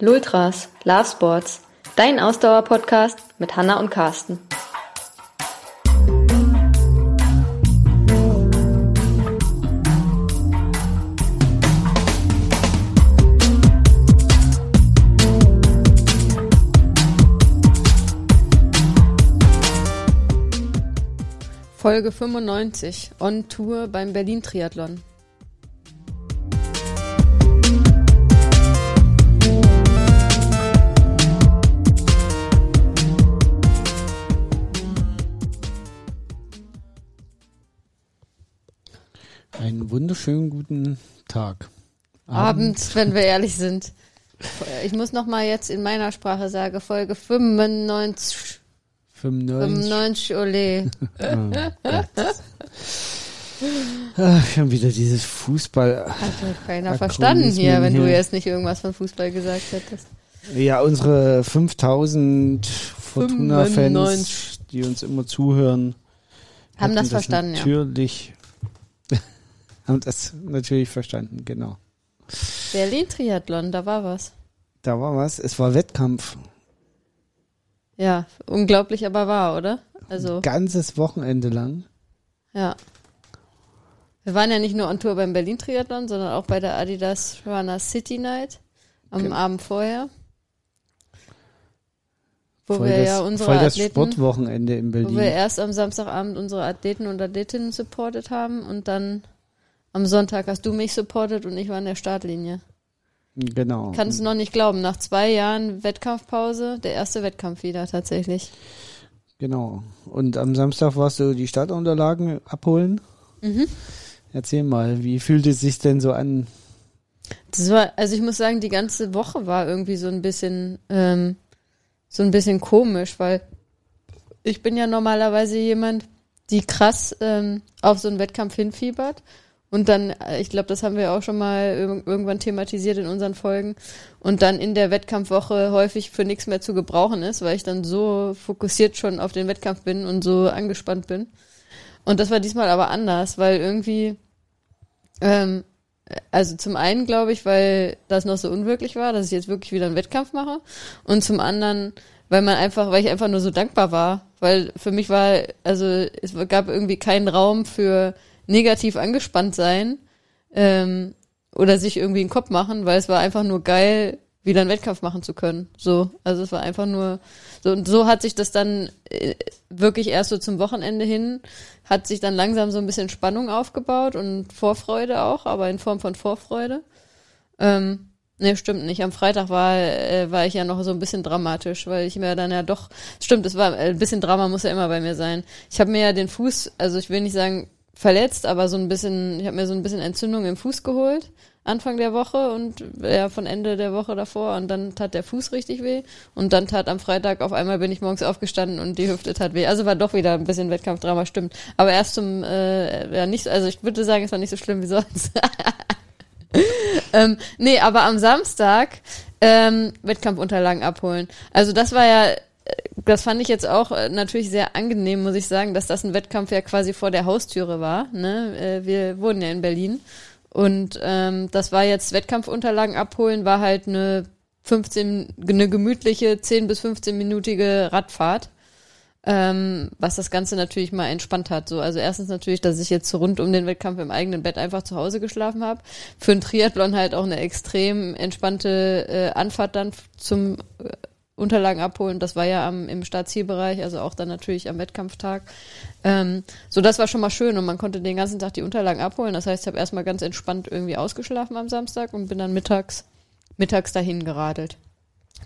Lultras, Love Sports, dein Ausdauer-Podcast mit Hanna und Carsten. Folge 95 on Tour beim Berlin Triathlon. Einen wunderschönen guten Tag. Abends, wenn wir ehrlich sind. Ich muss noch mal jetzt in meiner Sprache sagen, Folge 95. 95. 95, ole. Ach, schon wieder dieses Fußball. Hat ja keiner verstanden hier, wenn du hier. jetzt nicht irgendwas von Fußball gesagt hättest. Ja, unsere 5000 Fortuna-Fans, 95. die uns immer zuhören, Haben das verstanden, ja. Natürlich. Haben das natürlich verstanden, genau. Berlin Triathlon, da war was. Da war was. Es war Wettkampf. Ja, unglaublich, aber wahr, oder? Also, Ganzes Wochenende lang. ja. Wir waren ja nicht nur on Tour beim Berlin Triathlon, sondern auch bei der Adidas Runner City Night am Genau. Abend vorher. Wo voll wir das, ja unsere voll das Athleten, Sportwochenende in wo wir Berlin. erst am Samstagabend unsere Athleten und Athletinnen supportet haben und dann am Sonntag hast du mich supportet und ich war in der Startlinie. Genau. Kannst du noch nicht glauben, nach zwei Jahren Wettkampfpause, der erste Wettkampf wieder tatsächlich. Genau. Und am Samstag warst du die Startunterlagen abholen. Mhm. Erzähl mal, wie fühlt es sich denn so an? Das war, also ich muss sagen, die ganze Woche war irgendwie so ein bisschen, ähm, so ein bisschen komisch, weil ich bin ja normalerweise jemand, die krass ähm, auf so einen Wettkampf hinfiebert. Und dann, äh, ich glaube, das haben wir auch schon mal irg irgendwann thematisiert in unseren Folgen. Und dann in der Wettkampfwoche häufig für nichts mehr zu gebrauchen ist, weil ich dann so fokussiert schon auf den Wettkampf bin und so angespannt bin. Und das war diesmal aber anders, weil irgendwie, ähm, also zum einen glaube ich, weil das noch so unwirklich war, dass ich jetzt wirklich wieder einen Wettkampf mache. Und zum anderen, weil man einfach, weil ich einfach nur so dankbar war. Weil für mich war, also es gab irgendwie keinen Raum für negativ angespannt sein ähm, oder sich irgendwie einen Kopf machen, weil es war einfach nur geil, wieder einen Wettkampf machen zu können. So, also es war einfach nur so und so hat sich das dann äh, wirklich erst so zum Wochenende hin hat sich dann langsam so ein bisschen Spannung aufgebaut und Vorfreude auch, aber in Form von Vorfreude. Ähm, nee, stimmt nicht. Am Freitag war, äh, war ich ja noch so ein bisschen dramatisch, weil ich mir dann ja doch, stimmt, es war äh, ein bisschen Drama muss ja immer bei mir sein. Ich habe mir ja den Fuß, also ich will nicht sagen verletzt, aber so ein bisschen, ich habe mir so ein bisschen Entzündung im Fuß geholt. Anfang der Woche und ja, von Ende der Woche davor und dann tat der Fuß richtig weh und dann tat am Freitag auf einmal bin ich morgens aufgestanden und die Hüfte tat weh. Also war doch wieder ein bisschen Wettkampfdrama, stimmt. Aber erst zum, äh, ja nicht, so- also ich würde sagen, es war nicht so schlimm wie sonst. ähm, nee, aber am Samstag ähm, Wettkampfunterlagen abholen. Also das war ja, das fand ich jetzt auch äh, natürlich sehr angenehm, muss ich sagen, dass das ein Wettkampf ja quasi vor der Haustüre war. Ne? Äh, wir wohnen ja in Berlin. Und ähm, das war jetzt Wettkampfunterlagen abholen, war halt eine 15, eine gemütliche 10 bis 15-minütige Radfahrt. Ähm, was das Ganze natürlich mal entspannt hat. So, also erstens natürlich, dass ich jetzt rund um den Wettkampf im eigenen Bett einfach zu Hause geschlafen habe. Für einen Triathlon halt auch eine extrem entspannte äh, Anfahrt dann zum äh, Unterlagen abholen. Das war ja am, im Startzielbereich, also auch dann natürlich am Wettkampftag. Ähm, so, das war schon mal schön und man konnte den ganzen Tag die Unterlagen abholen. Das heißt, ich habe erstmal ganz entspannt irgendwie ausgeschlafen am Samstag und bin dann mittags, mittags dahin geradelt.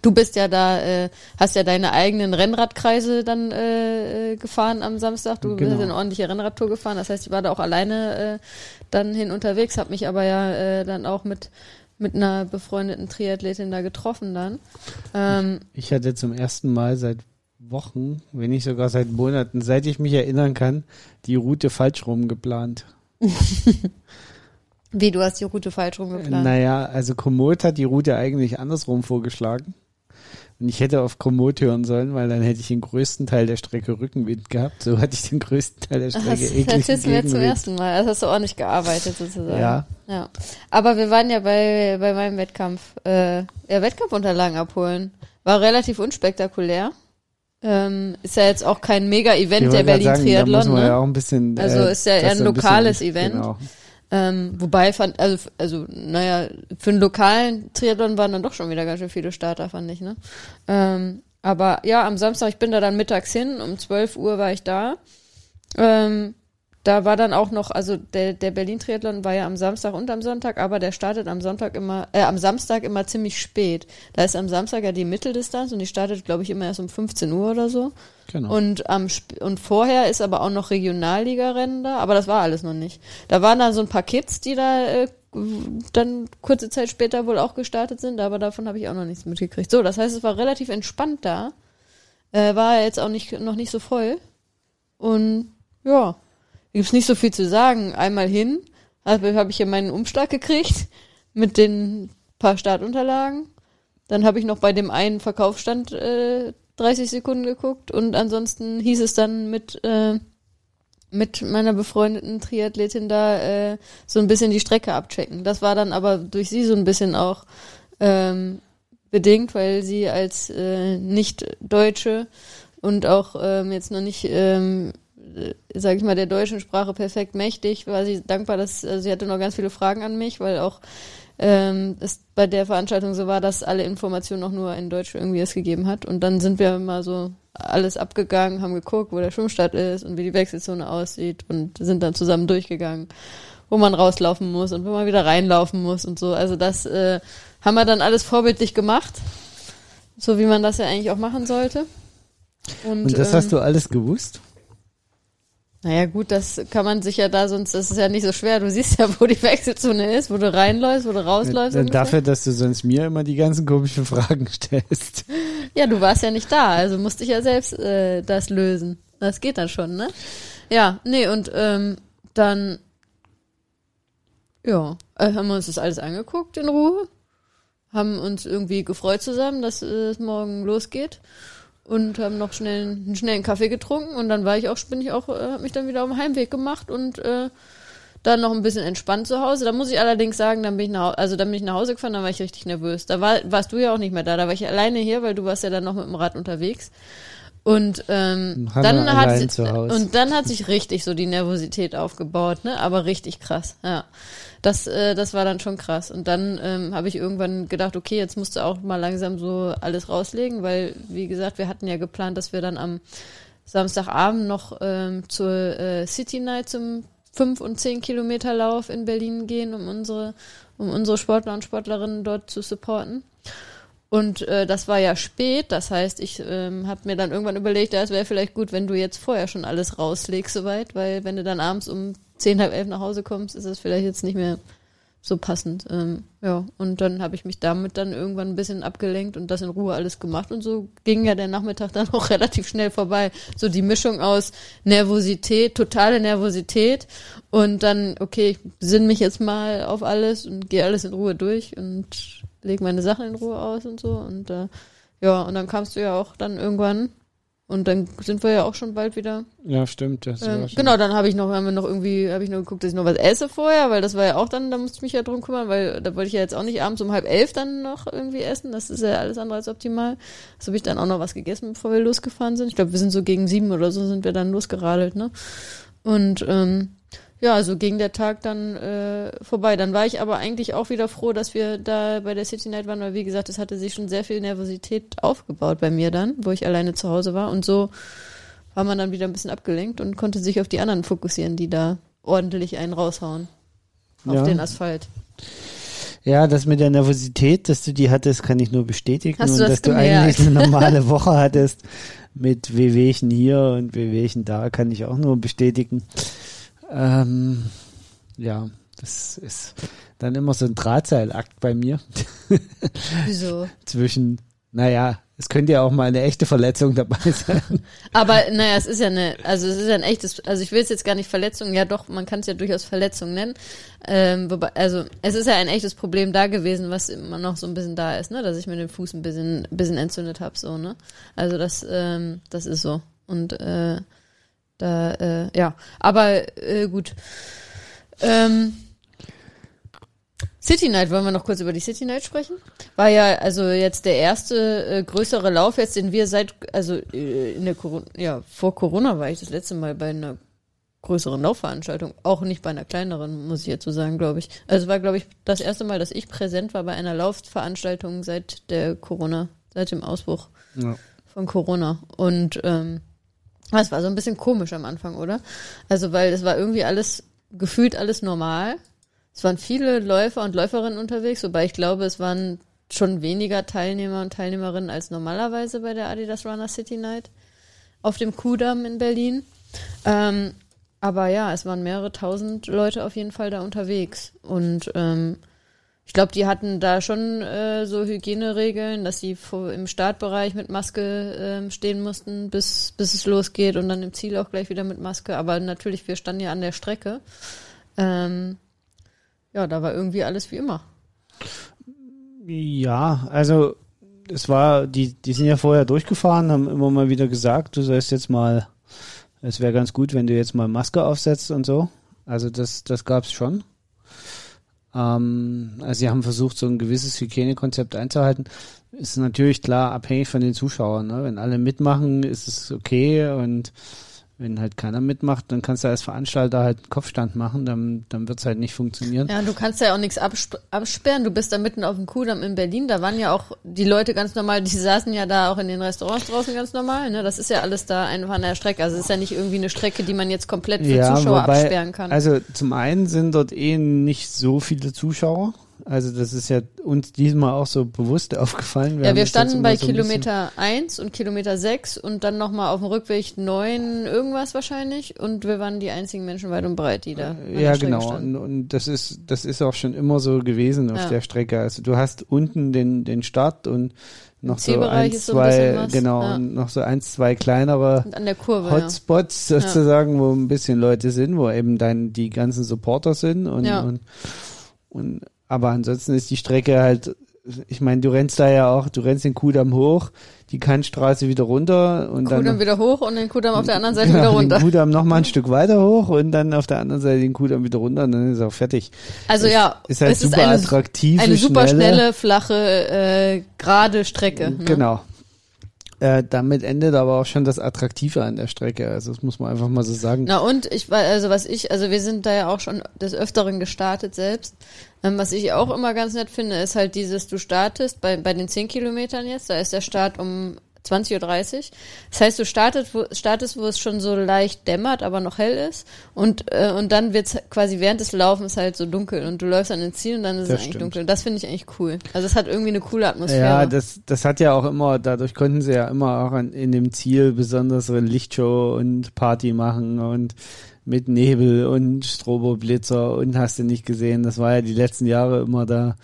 Du bist ja da, äh, hast ja deine eigenen Rennradkreise dann äh, äh, gefahren am Samstag. Du Genau. bist eine ordentliche Rennradtour gefahren. Das heißt, ich war da auch alleine äh, dann hin unterwegs, habe mich aber ja äh, dann auch mit mit einer befreundeten Triathletin da getroffen dann. Ähm, Ich hatte zum ersten Mal seit Wochen, wenn nicht sogar seit Monaten, seit ich mich erinnern kann, die Route falsch rum geplant. wie du hast die Route falsch rumgeplant. Naja, also Komoot hat die Route eigentlich andersrum vorgeschlagen. Und ich hätte auf Komoot hören sollen, weil dann hätte ich den größten Teil der Strecke Rückenwind gehabt. So hatte ich den größten Teil der Strecke Das erzählst du mir zum ersten Mal. Also hast du ordentlich gearbeitet sozusagen. Ja. Ja. Aber wir waren ja bei, bei meinem Wettkampf, äh, ja, Wettkampfunterlagen abholen. War relativ unspektakulär. Ähm, ist ja jetzt auch kein Mega-Event der gerade sagen, da Berlin-Triathlon, muss man ne? ja auch ein bisschen, Also äh, ist ja eher das ein lokales Event. Genau. Ähm, wobei fand, also, also, naja, für einen lokalen Triathlon waren dann doch schon wieder ganz schön viele Starter, fand ich, ne? Ähm, aber ja, am Samstag, ich bin da dann mittags hin, um 12 Uhr war ich da. Ähm, da war dann auch noch, also der, der Berlin-Triathlon war ja am Samstag und am Sonntag, aber der startet am Sonntag immer, äh, am Samstag immer ziemlich spät. Da ist am Samstag ja die Mitteldistanz und die startet, glaube ich, immer erst um 15 Uhr oder so. Genau. Und, am Sp und vorher ist aber auch noch Regionalliga-Rennen da, aber das war alles noch nicht. Da waren dann so ein paar Kids, die da äh, dann kurze Zeit später wohl auch gestartet sind, aber davon habe ich auch noch nichts mitgekriegt. So, das heißt, es war relativ entspannt da. Äh, war jetzt auch nicht, noch nicht so voll. Und ja, gibt's nicht so viel zu sagen. Einmal hin, habe hab ich hier meinen Umschlag gekriegt mit den paar Startunterlagen. Dann habe ich noch bei dem einen Verkaufsstand äh, 30 Sekunden geguckt und ansonsten hieß es dann mit äh, mit meiner befreundeten Triathletin da äh, so ein bisschen die Strecke abchecken. Das war dann aber durch sie so ein bisschen auch ähm, bedingt, weil sie als äh, Nicht-Deutsche und auch ähm, jetzt noch nicht, ähm, äh, sag ich mal, der deutschen Sprache perfekt mächtig, war sie dankbar, dass also sie hatte noch ganz viele Fragen an mich, weil auch ähm, es bei der Veranstaltung so war, dass alle Informationen noch nur in Deutsch irgendwie es gegeben hat. Und dann sind wir mal so alles abgegangen, haben geguckt, wo der Schwimmstart ist und wie die Wechselzone aussieht und sind dann zusammen durchgegangen, wo man rauslaufen muss und wo man wieder reinlaufen muss und so. Also das äh, haben wir dann alles vorbildlich gemacht, so wie man das ja eigentlich auch machen sollte. Und, Und das ähm, hast du alles gewusst? Naja, gut, das kann man sich ja da, sonst das ist ja nicht so schwer. Du siehst ja, wo die Wechselzone ist, wo du reinläufst, wo du rausläufst. Äh, ungefähr. Dafür, dass du sonst mir immer die ganzen komischen Fragen stellst. Ja, du warst ja nicht da, also musste ich ja selbst äh, das lösen. Das geht dann schon, ne? Ja, nee, und ähm, dann ja, äh, haben wir uns das alles angeguckt in Ruhe, haben uns irgendwie gefreut zusammen, dass äh, es morgen losgeht und haben noch schnell einen schnellen Kaffee getrunken und dann war ich auch, bin ich auch, äh, hab mich dann wieder auf den Heimweg gemacht und äh, dann noch ein bisschen entspannt zu Hause. Da muss ich allerdings sagen, dann bin ich nach, also dann bin ich nach Hause gefahren, dann war ich richtig nervös. Da war, warst du ja auch nicht mehr da, da war ich alleine hier, weil du warst ja dann noch mit dem Rad unterwegs. Und ähm, Hanna dann hat allein si- zu Hause. und dann hat sich richtig so die Nervosität aufgebaut, ne? Aber richtig krass, ja. Das, äh, das war dann schon krass. Und dann ähm, habe ich irgendwann gedacht, okay, jetzt musst du auch mal langsam so alles rauslegen, weil, wie gesagt, wir hatten ja geplant, dass wir dann am Samstagabend noch ähm, zur äh, City Night zum 5 und 10 Kilometer Lauf in Berlin gehen, um unsere, um unsere Sportler und Sportlerinnen dort zu supporten. Und äh, das war ja spät, das heißt, ich ähm, habe mir dann irgendwann überlegt, ja, es wäre vielleicht gut, wenn du jetzt vorher schon alles rauslegst soweit, weil wenn du dann abends um zehn, halb elf nach Hause kommst, ist es vielleicht jetzt nicht mehr so passend. Ähm, ja, und dann habe ich mich damit dann irgendwann ein bisschen abgelenkt und das in Ruhe alles gemacht und so ging ja der Nachmittag dann auch relativ schnell vorbei. So die Mischung aus Nervosität, totale Nervosität und dann, okay, ich besinn mich jetzt mal auf alles und gehe alles in Ruhe durch und lege meine Sachen in Ruhe aus und so und äh, ja, und dann kamst du ja auch dann irgendwann und dann sind wir ja auch schon bald wieder Ja, stimmt. Das ähm, genau, dann habe ich noch, haben wir noch irgendwie, habe ich noch geguckt, dass ich noch was esse vorher, weil das war ja auch dann, da musste ich mich ja drum kümmern, weil da wollte ich ja jetzt auch nicht abends um halb elf dann noch irgendwie essen. Das ist ja alles andere als optimal. Das habe ich dann auch noch was gegessen, bevor wir losgefahren sind. Ich glaube, wir sind so gegen sieben oder so sind wir dann losgeradelt, ne? Und ähm, ja, so ging der Tag dann äh, vorbei. Dann war ich aber eigentlich auch wieder froh, dass wir da bei der City Night waren, weil wie gesagt, es hatte sich schon sehr viel Nervosität aufgebaut bei mir dann, wo ich alleine zu Hause war. Und so war man dann wieder ein bisschen abgelenkt und konnte sich auf die anderen fokussieren, die da ordentlich einen raushauen. Auf Ja. den Asphalt. Ja, das mit der Nervosität, dass du die hattest, kann ich nur bestätigen. Hast du und das dass du gemerkt? eigentlich eine normale Woche hattest mit Wehwehchen hier und Wehwehchen da, kann ich auch nur bestätigen. Ähm, ja, das ist dann immer so ein Drahtseilakt bei mir Wieso? zwischen, naja, Es könnte ja auch mal eine echte Verletzung dabei sein. Aber naja, es ist ja eine, also es ist ja ein echtes, also ich will es jetzt gar nicht Verletzung, ja doch, man kann es ja durchaus Verletzung nennen. Ähm, wobei, also es ist ja ein echtes Problem da gewesen, was immer noch so ein bisschen da ist, ne, dass ich mir den Fuß ein bisschen, bisschen entzündet habe, so, ne. Also das, ähm, das ist so. Und äh, da, äh, ja, aber äh, gut. Ähm, City Night, wollen wir noch kurz über die City Night sprechen? War ja also jetzt der erste äh, größere Lauf jetzt, den wir seit, also äh, in der Corona, ja, vor Corona war ich das letzte Mal bei einer größeren Laufveranstaltung, auch nicht bei einer kleineren, muss ich jetzt so sagen, glaube ich. Also es war, glaube ich, das erste Mal, dass ich präsent war bei einer Laufveranstaltung seit der Corona, seit dem Ausbruch Ja. von Corona. Und ähm, das war so ein bisschen komisch am Anfang, oder? Also, weil es war irgendwie alles, gefühlt alles normal. Es waren viele Läufer und Läuferinnen unterwegs, wobei ich glaube, es waren schon weniger Teilnehmer und Teilnehmerinnen als normalerweise bei der Adidas Runner City Night auf dem Kudamm in Berlin. Ähm, aber ja, es waren mehrere tausend Leute auf jeden Fall da unterwegs. Und ähm, ich glaube, die hatten da schon äh, so Hygieneregeln, dass sie vor, im Startbereich mit Maske ähm, stehen mussten, bis, bis es losgeht und dann im Ziel auch gleich wieder mit Maske. Aber natürlich, wir standen ja an der Strecke. Ähm, ja, da war irgendwie alles wie immer. Ja, also es war, die, die sind ja vorher durchgefahren, haben immer mal wieder gesagt, du sollst jetzt mal, es wäre ganz gut, wenn du jetzt mal Maske aufsetzt und so. Also das, das gab's schon. Ähm, also sie haben versucht, so ein gewisses Hygienekonzept einzuhalten. Ist natürlich klar abhängig von den Zuschauern. Ne? Wenn alle mitmachen, ist es okay und wenn halt keiner mitmacht, dann kannst du als Veranstalter halt einen Kopfstand machen, dann, dann wird's halt nicht funktionieren. Ja, du kannst ja auch nichts absp absperren. Du bist da mitten auf dem Kudamm in Berlin. Da waren ja auch die Leute ganz normal, die saßen ja da auch in den Restaurants draußen ganz normal. Ne? Das ist ja alles da einfach an der Strecke. Also es ist ja nicht irgendwie eine Strecke, die man jetzt komplett für Zuschauer wobei, absperren kann. Also zum einen sind dort eh nicht so viele Zuschauer. Also das ist ja uns diesmal auch so bewusst aufgefallen. ja, wir das jetzt standen bei so ein Kilometer 1 und Kilometer 6 und dann nochmal auf dem Rückweg 9 irgendwas wahrscheinlich. Und wir waren die einzigen Menschen weit und breit, die da Ja, genau. Und, und das ist, das ist auch schon immer so gewesen auf Ja. der Strecke. Also du hast unten den, den Start und noch so eins, ist so ein zwei, genau, ja. noch so eins, zwei kleinere Und an der Kurve, Hotspots sozusagen, wo ein bisschen Leute sind, wo eben dann die ganzen Supporter sind und, Ja. und, und aber ansonsten ist die Strecke halt, ich meine, du rennst da ja auch, du rennst den Kudamm hoch, die Kantstraße wieder runter und ja. dann Kudamm wieder hoch und den Kudamm auf der anderen Seite wieder runter. Den Kudamm noch mal ein Stück weiter hoch und dann auf der anderen Seite den Kudamm wieder runter und dann ist auch fertig. Also Es ja, ist halt es super ist eine, attraktiv, eine super schnelle- schnelle, flache, äh, gerade Strecke. Ne? Genau. Äh, damit endet aber auch schon das Attraktive an der Strecke. Also das muss man einfach mal so sagen. Na und ich also was ich, also wir sind da ja auch schon des Öfteren gestartet selbst. Ähm, was ich auch immer ganz nett finde, ist halt dieses, du startest bei, bei den 10 Kilometern jetzt, da ist der Start um 20.30 Uhr. Das heißt, du startet, wo, startest, wo es schon so leicht dämmert, aber noch hell ist. Und, äh, und dann wird's quasi während des Laufens halt so dunkel und du läufst an den Ziel und dann ist Das es eigentlich stimmt. dunkel. Das finde ich eigentlich cool. Also es hat irgendwie eine coole Atmosphäre. Ja, das, das hat ja auch immer, dadurch konnten sie ja immer auch an, in dem Ziel besondere Lichtshow und Party machen und mit Nebel und Stroboblitzer und hast du nicht gesehen. Das war ja die letzten Jahre immer da,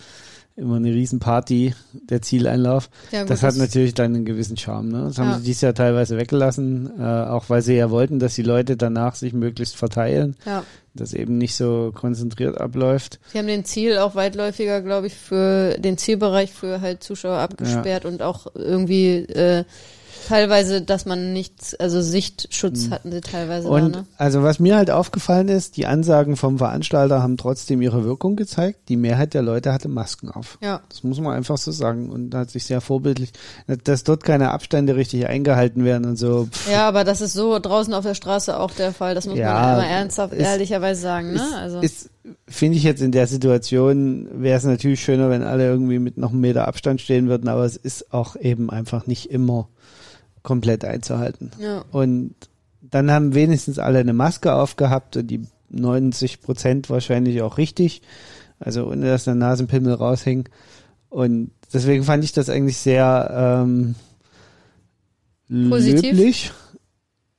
immer eine Riesenparty, der Zieleinlauf. Ja, gut, das hat das- natürlich dann einen gewissen Charme. Ne? Das haben Ja. sie dieses Jahr teilweise weggelassen, äh, auch weil sie ja wollten, dass die Leute danach sich möglichst verteilen, ja. dass eben nicht so konzentriert abläuft. Sie haben den Ziel auch weitläufiger, glaube ich, für den Zielbereich für halt Zuschauer abgesperrt und auch irgendwie äh, teilweise, dass man nichts, also Sichtschutz hatten sie teilweise Mhm. Und da, ne? also was mir halt aufgefallen ist, die Ansagen vom Veranstalter haben trotzdem ihre Wirkung gezeigt. Die Mehrheit der Leute hatte Masken auf. Ja. Das muss man einfach so sagen. Und hat sich sehr vorbildlich, dass dort keine Abstände richtig eingehalten werden und so. Pff, Ja, aber das ist so draußen auf der Straße auch der Fall. Das muss Ja, man immer ernsthaft, ist- ehrlicherweise sagen, ne? Also Ist, finde ich jetzt in der Situation, wäre es natürlich schöner, wenn alle irgendwie mit noch einem Meter Abstand stehen würden, aber es ist auch eben einfach nicht immer komplett einzuhalten. ja. Und dann haben wenigstens alle eine Maske aufgehabt und die 90 Prozent wahrscheinlich auch richtig. Also ohne dass der Nasenpimmel raushing. Und deswegen fand ich das eigentlich sehr ähm, Positiv? löblich.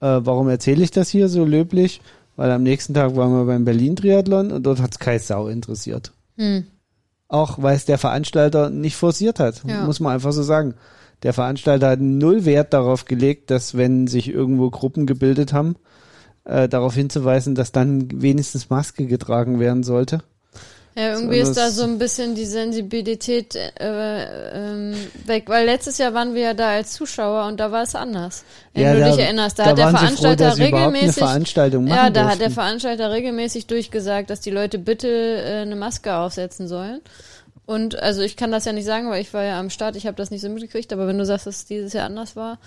Äh, warum erzähle ich das hier so löblich? Weil am nächsten Tag waren wir beim Berlin-Triathlon und dort hat es keine Sau interessiert. Hm. Auch weil es der Veranstalter nicht forciert hat, Ja. muss man einfach so sagen. Der Veranstalter hat null Wert darauf gelegt, dass wenn sich irgendwo Gruppen gebildet haben, äh, darauf hinzuweisen, dass dann wenigstens Maske getragen werden sollte. Ja, irgendwie ist da so ein bisschen die Sensibilität äh, ähm, weg, weil letztes Jahr waren wir ja da als Zuschauer und da war es anders. Wenn du da, dich erinnerst, da, hat der froh, Veranstalter eine regelmäßig Ja, da hat der durften. Veranstalter regelmäßig durchgesagt, dass die Leute bitte äh, eine Maske aufsetzen sollen. Und also ich kann das ja nicht sagen, weil ich war ja am Start, ich habe das nicht so mitgekriegt, aber wenn du sagst, dass es dieses Jahr anders war,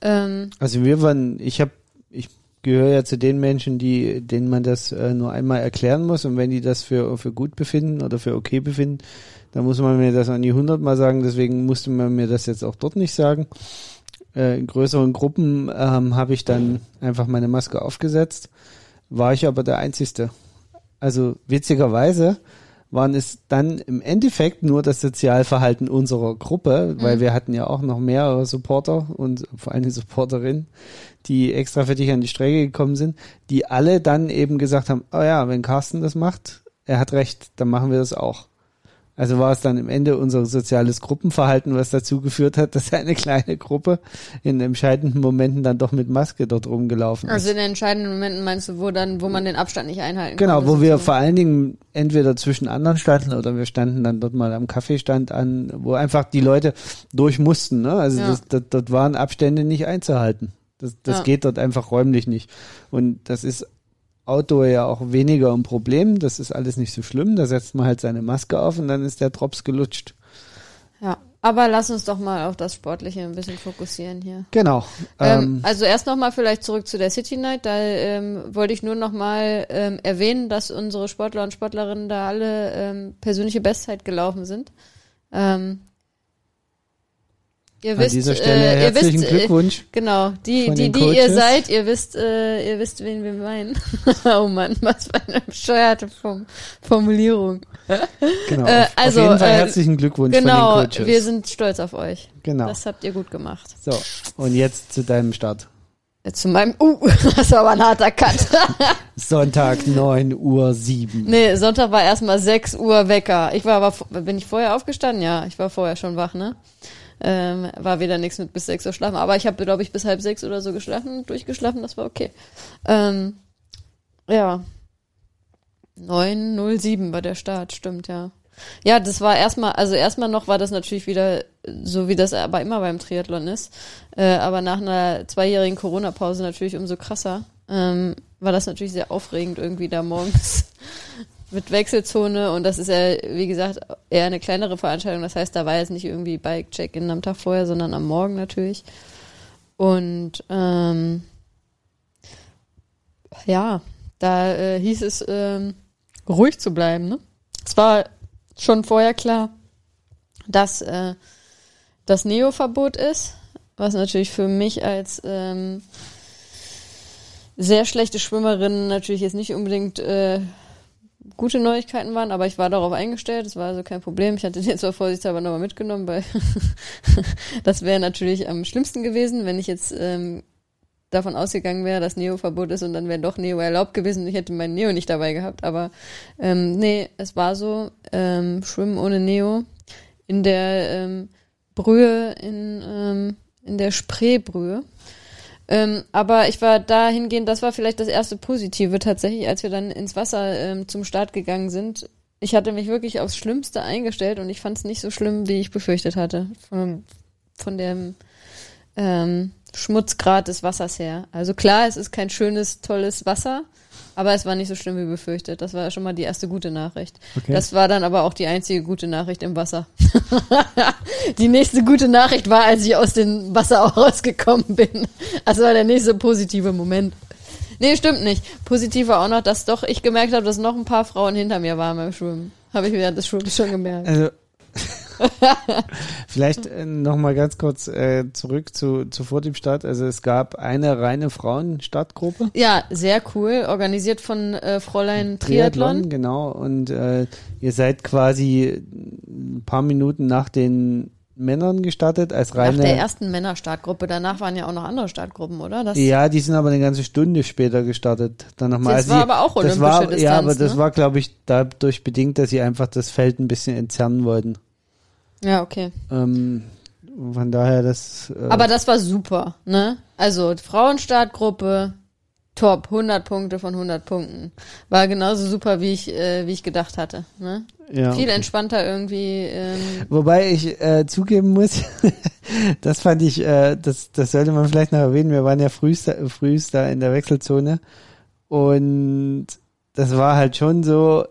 ähm, Also wir waren, ich habe, ich gehöre ja zu den Menschen, die, denen man das äh, nur einmal erklären muss und wenn die das für, für gut befinden oder für okay befinden, dann muss man mir das an die hundertmal sagen, deswegen musste man mir das jetzt auch dort nicht sagen. Äh, in größeren Gruppen ähm, habe ich dann einfach meine Maske aufgesetzt, war ich aber der Einzige. Also witzigerweise waren es dann im Endeffekt nur das Sozialverhalten unserer Gruppe, weil wir hatten ja auch noch mehrere Supporter und vor allem Supporterinnen, die extra für dich an die Strecke gekommen sind, die alle dann eben gesagt haben, oh ja, wenn Carsten das macht, er hat recht, dann machen wir das auch. Also war es dann im Ende unser soziales Gruppenverhalten, was dazu geführt hat, dass eine kleine Gruppe in entscheidenden Momenten dann doch mit Maske dort rumgelaufen ist. also in den entscheidenden Momenten meinst du, wo dann, wo man den Abstand nicht einhalten Genau, konnte, wo wir sozusagen. vor allen Dingen entweder zwischen anderen standen oder wir standen dann dort mal am Kaffeestand an, wo einfach die Leute durch mussten. Ne? Also Ja. das, das, dort waren Abstände nicht einzuhalten. Das, das Ja. geht dort einfach räumlich nicht. Und das ist Outdoor ja auch weniger ein Problem. Das ist alles nicht so schlimm. Da setzt man halt seine Maske auf und dann ist der Drops gelutscht. Ja, aber lass uns doch mal auf das Sportliche ein bisschen fokussieren hier. Genau. Ähm, Ähm, also erst nochmal vielleicht zurück zu der City Night. Da ähm, wollte ich nur nochmal ähm, erwähnen, dass unsere Sportler und Sportlerinnen da alle ähm, persönliche Bestzeit gelaufen sind. Ähm, ihr an wisst, dieser Stelle äh, ihr herzlichen wisst, äh, Glückwunsch. Genau, die, die, die ihr seid, ihr wisst, äh, ihr wisst, wen wir meinen. oh Mann, was für eine bescheuerte Form Formulierung. Genau. äh, auf- also, auf jeden Fall äh, herzlichen Glückwunsch Genau, von den Coaches. wir sind stolz auf euch. genau. Das habt ihr gut gemacht. So, und jetzt zu deinem Start. Jetzt zu meinem, uh, das war aber ein harter Cut. Sonntag 9 Uhr 7. nee, Sonntag war erstmal 6 Uhr Wecker. Ich war aber, bin ich vorher aufgestanden? Ja, ich war vorher schon wach, ne? Ähm, war wieder nichts mit bis 6 Uhr schlafen. Aber ich habe, glaube ich, bis halb sechs oder so geschlafen, durchgeschlafen, das war okay. Ähm, ja. 9.07 war der Start, stimmt, ja. Ja, das war erstmal, also erstmal noch war das natürlich wieder so, wie das aber immer beim Triathlon ist. Äh, aber nach einer zweijährigen Corona-Pause natürlich umso krasser. Ähm, war das natürlich sehr aufregend, irgendwie da morgens mit Wechselzone und das ist ja, wie gesagt, eher eine kleinere Veranstaltung. Das heißt, da war jetzt nicht irgendwie Bike-Check-In am Tag vorher, sondern am Morgen natürlich. Und ähm, ja, da äh, hieß es, ähm, ruhig zu bleiben. Ne? Es war schon vorher klar, dass äh, das Neo-Verbot ist, was natürlich für mich als ähm, sehr schlechte Schwimmerin natürlich jetzt nicht unbedingt äh, gute Neuigkeiten waren, aber ich war darauf eingestellt, das war also kein Problem. Ich hatte den zwar vorsichtshalber nochmal mitgenommen, weil das wäre natürlich am schlimmsten gewesen, wenn ich jetzt ähm, davon ausgegangen wäre, dass Neo-Verbot ist und dann wäre doch Neo erlaubt gewesen und ich hätte meinen Neo nicht dabei gehabt. Aber ähm, nee, es war so, ähm, Schwimmen ohne Neo in der ähm, Brühe, in, ähm, in der Spreebrühe. Ähm, aber ich war dahingehend, das war vielleicht das erste Positive tatsächlich, als wir dann ins Wasser ähm, zum Start gegangen sind. Ich hatte mich wirklich aufs Schlimmste eingestellt und ich fand es nicht so schlimm, wie ich befürchtet hatte. Von, von dem ähm, Schmutzgrad des Wassers her. Also klar, es ist kein schönes, tolles Wasser, aber es war nicht so schlimm wie befürchtet. Das war schon mal die erste gute Nachricht. Okay. Das war dann aber auch die einzige gute Nachricht im Wasser. die nächste gute Nachricht war, als ich aus dem Wasser auch rausgekommen bin. Das war der nächste positive Moment. Nee, stimmt nicht. Positiv war auch noch, dass doch ich gemerkt habe, dass noch ein paar Frauen hinter mir waren beim Schwimmen. Habe ich während des Schwimmens schon gemerkt. Also vielleicht äh, noch mal ganz kurz äh, zurück zu, zu vor dem Start. Also es gab eine reine Frauen-Startgruppe. Ja, sehr cool. Organisiert von äh, Fräulein Triathlon. genau. Und äh, ihr seid quasi ein paar Minuten nach den Männern gestartet als Nach reine. der ersten Männerstartgruppe. Danach waren ja auch noch andere Startgruppen, oder? Das, ja, die sind aber eine ganze Stunde später gestartet. Dann nochmal. Das war aber auch das olympische war, Distanz, Ja, aber das ne? war, glaube ich, dadurch bedingt, dass sie einfach das Feld ein bisschen entzerren wollten. Ja okay. Ähm, Von daher, das. Äh, Aber das war super, ne? Also Frauenstartgruppe, top, 100 Punkte von 100 Punkten. War genauso super, wie ich, äh, wie ich gedacht hatte, ne? ja, Viel okay. entspannter irgendwie. Ähm, Wobei ich äh, zugeben muss, das fand ich, äh, das, das sollte man vielleicht noch erwähnen. Wir waren ja frühst, frühst da in der Wechselzone und das war halt schon so,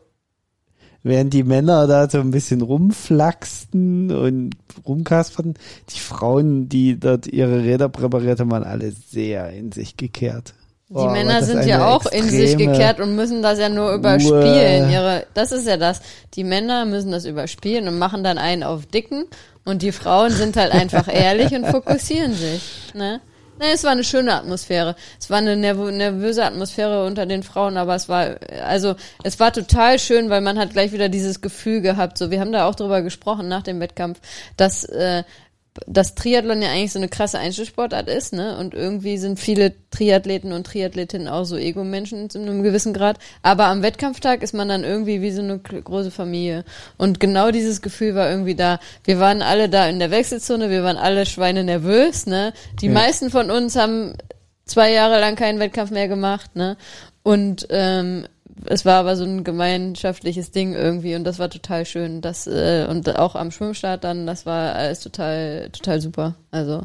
während die Männer da so ein bisschen rumflaxten und rumkasperten, die Frauen, die dort ihre Räder präpariert haben, waren alle sehr in sich gekehrt. die Boah, Männer sind ja auch in sich gekehrt und müssen das ja nur überspielen. Ihre, das ist ja das. Die Männer müssen das überspielen und machen dann einen auf Dicken und die Frauen sind halt einfach ehrlich und fokussieren sich. Ne? Ne, es war eine schöne Atmosphäre. Es war eine nervö nervöse Atmosphäre unter den Frauen, aber es war, also, es war total schön, weil man hat gleich wieder dieses Gefühl gehabt. So, wir haben da auch drüber gesprochen nach dem Wettkampf, dass, äh, dass Triathlon ja eigentlich so eine krasse Einzelsportart ist, ne? Und irgendwie sind viele Triathleten und Triathletinnen auch so Ego-Menschen zu einem gewissen Grad. Aber am Wettkampftag ist man dann irgendwie wie so eine große Familie. Und genau dieses Gefühl war irgendwie da. Wir waren alle da in der Wechselzone, wir waren alle Schweine nervös, ne? Die Ja. meisten von uns haben zwei Jahre lang keinen Wettkampf mehr gemacht, ne? Und ähm, es war aber so ein gemeinschaftliches Ding irgendwie und das war total schön. Das äh, und auch am Schwimmstart dann, das war alles total total super. Also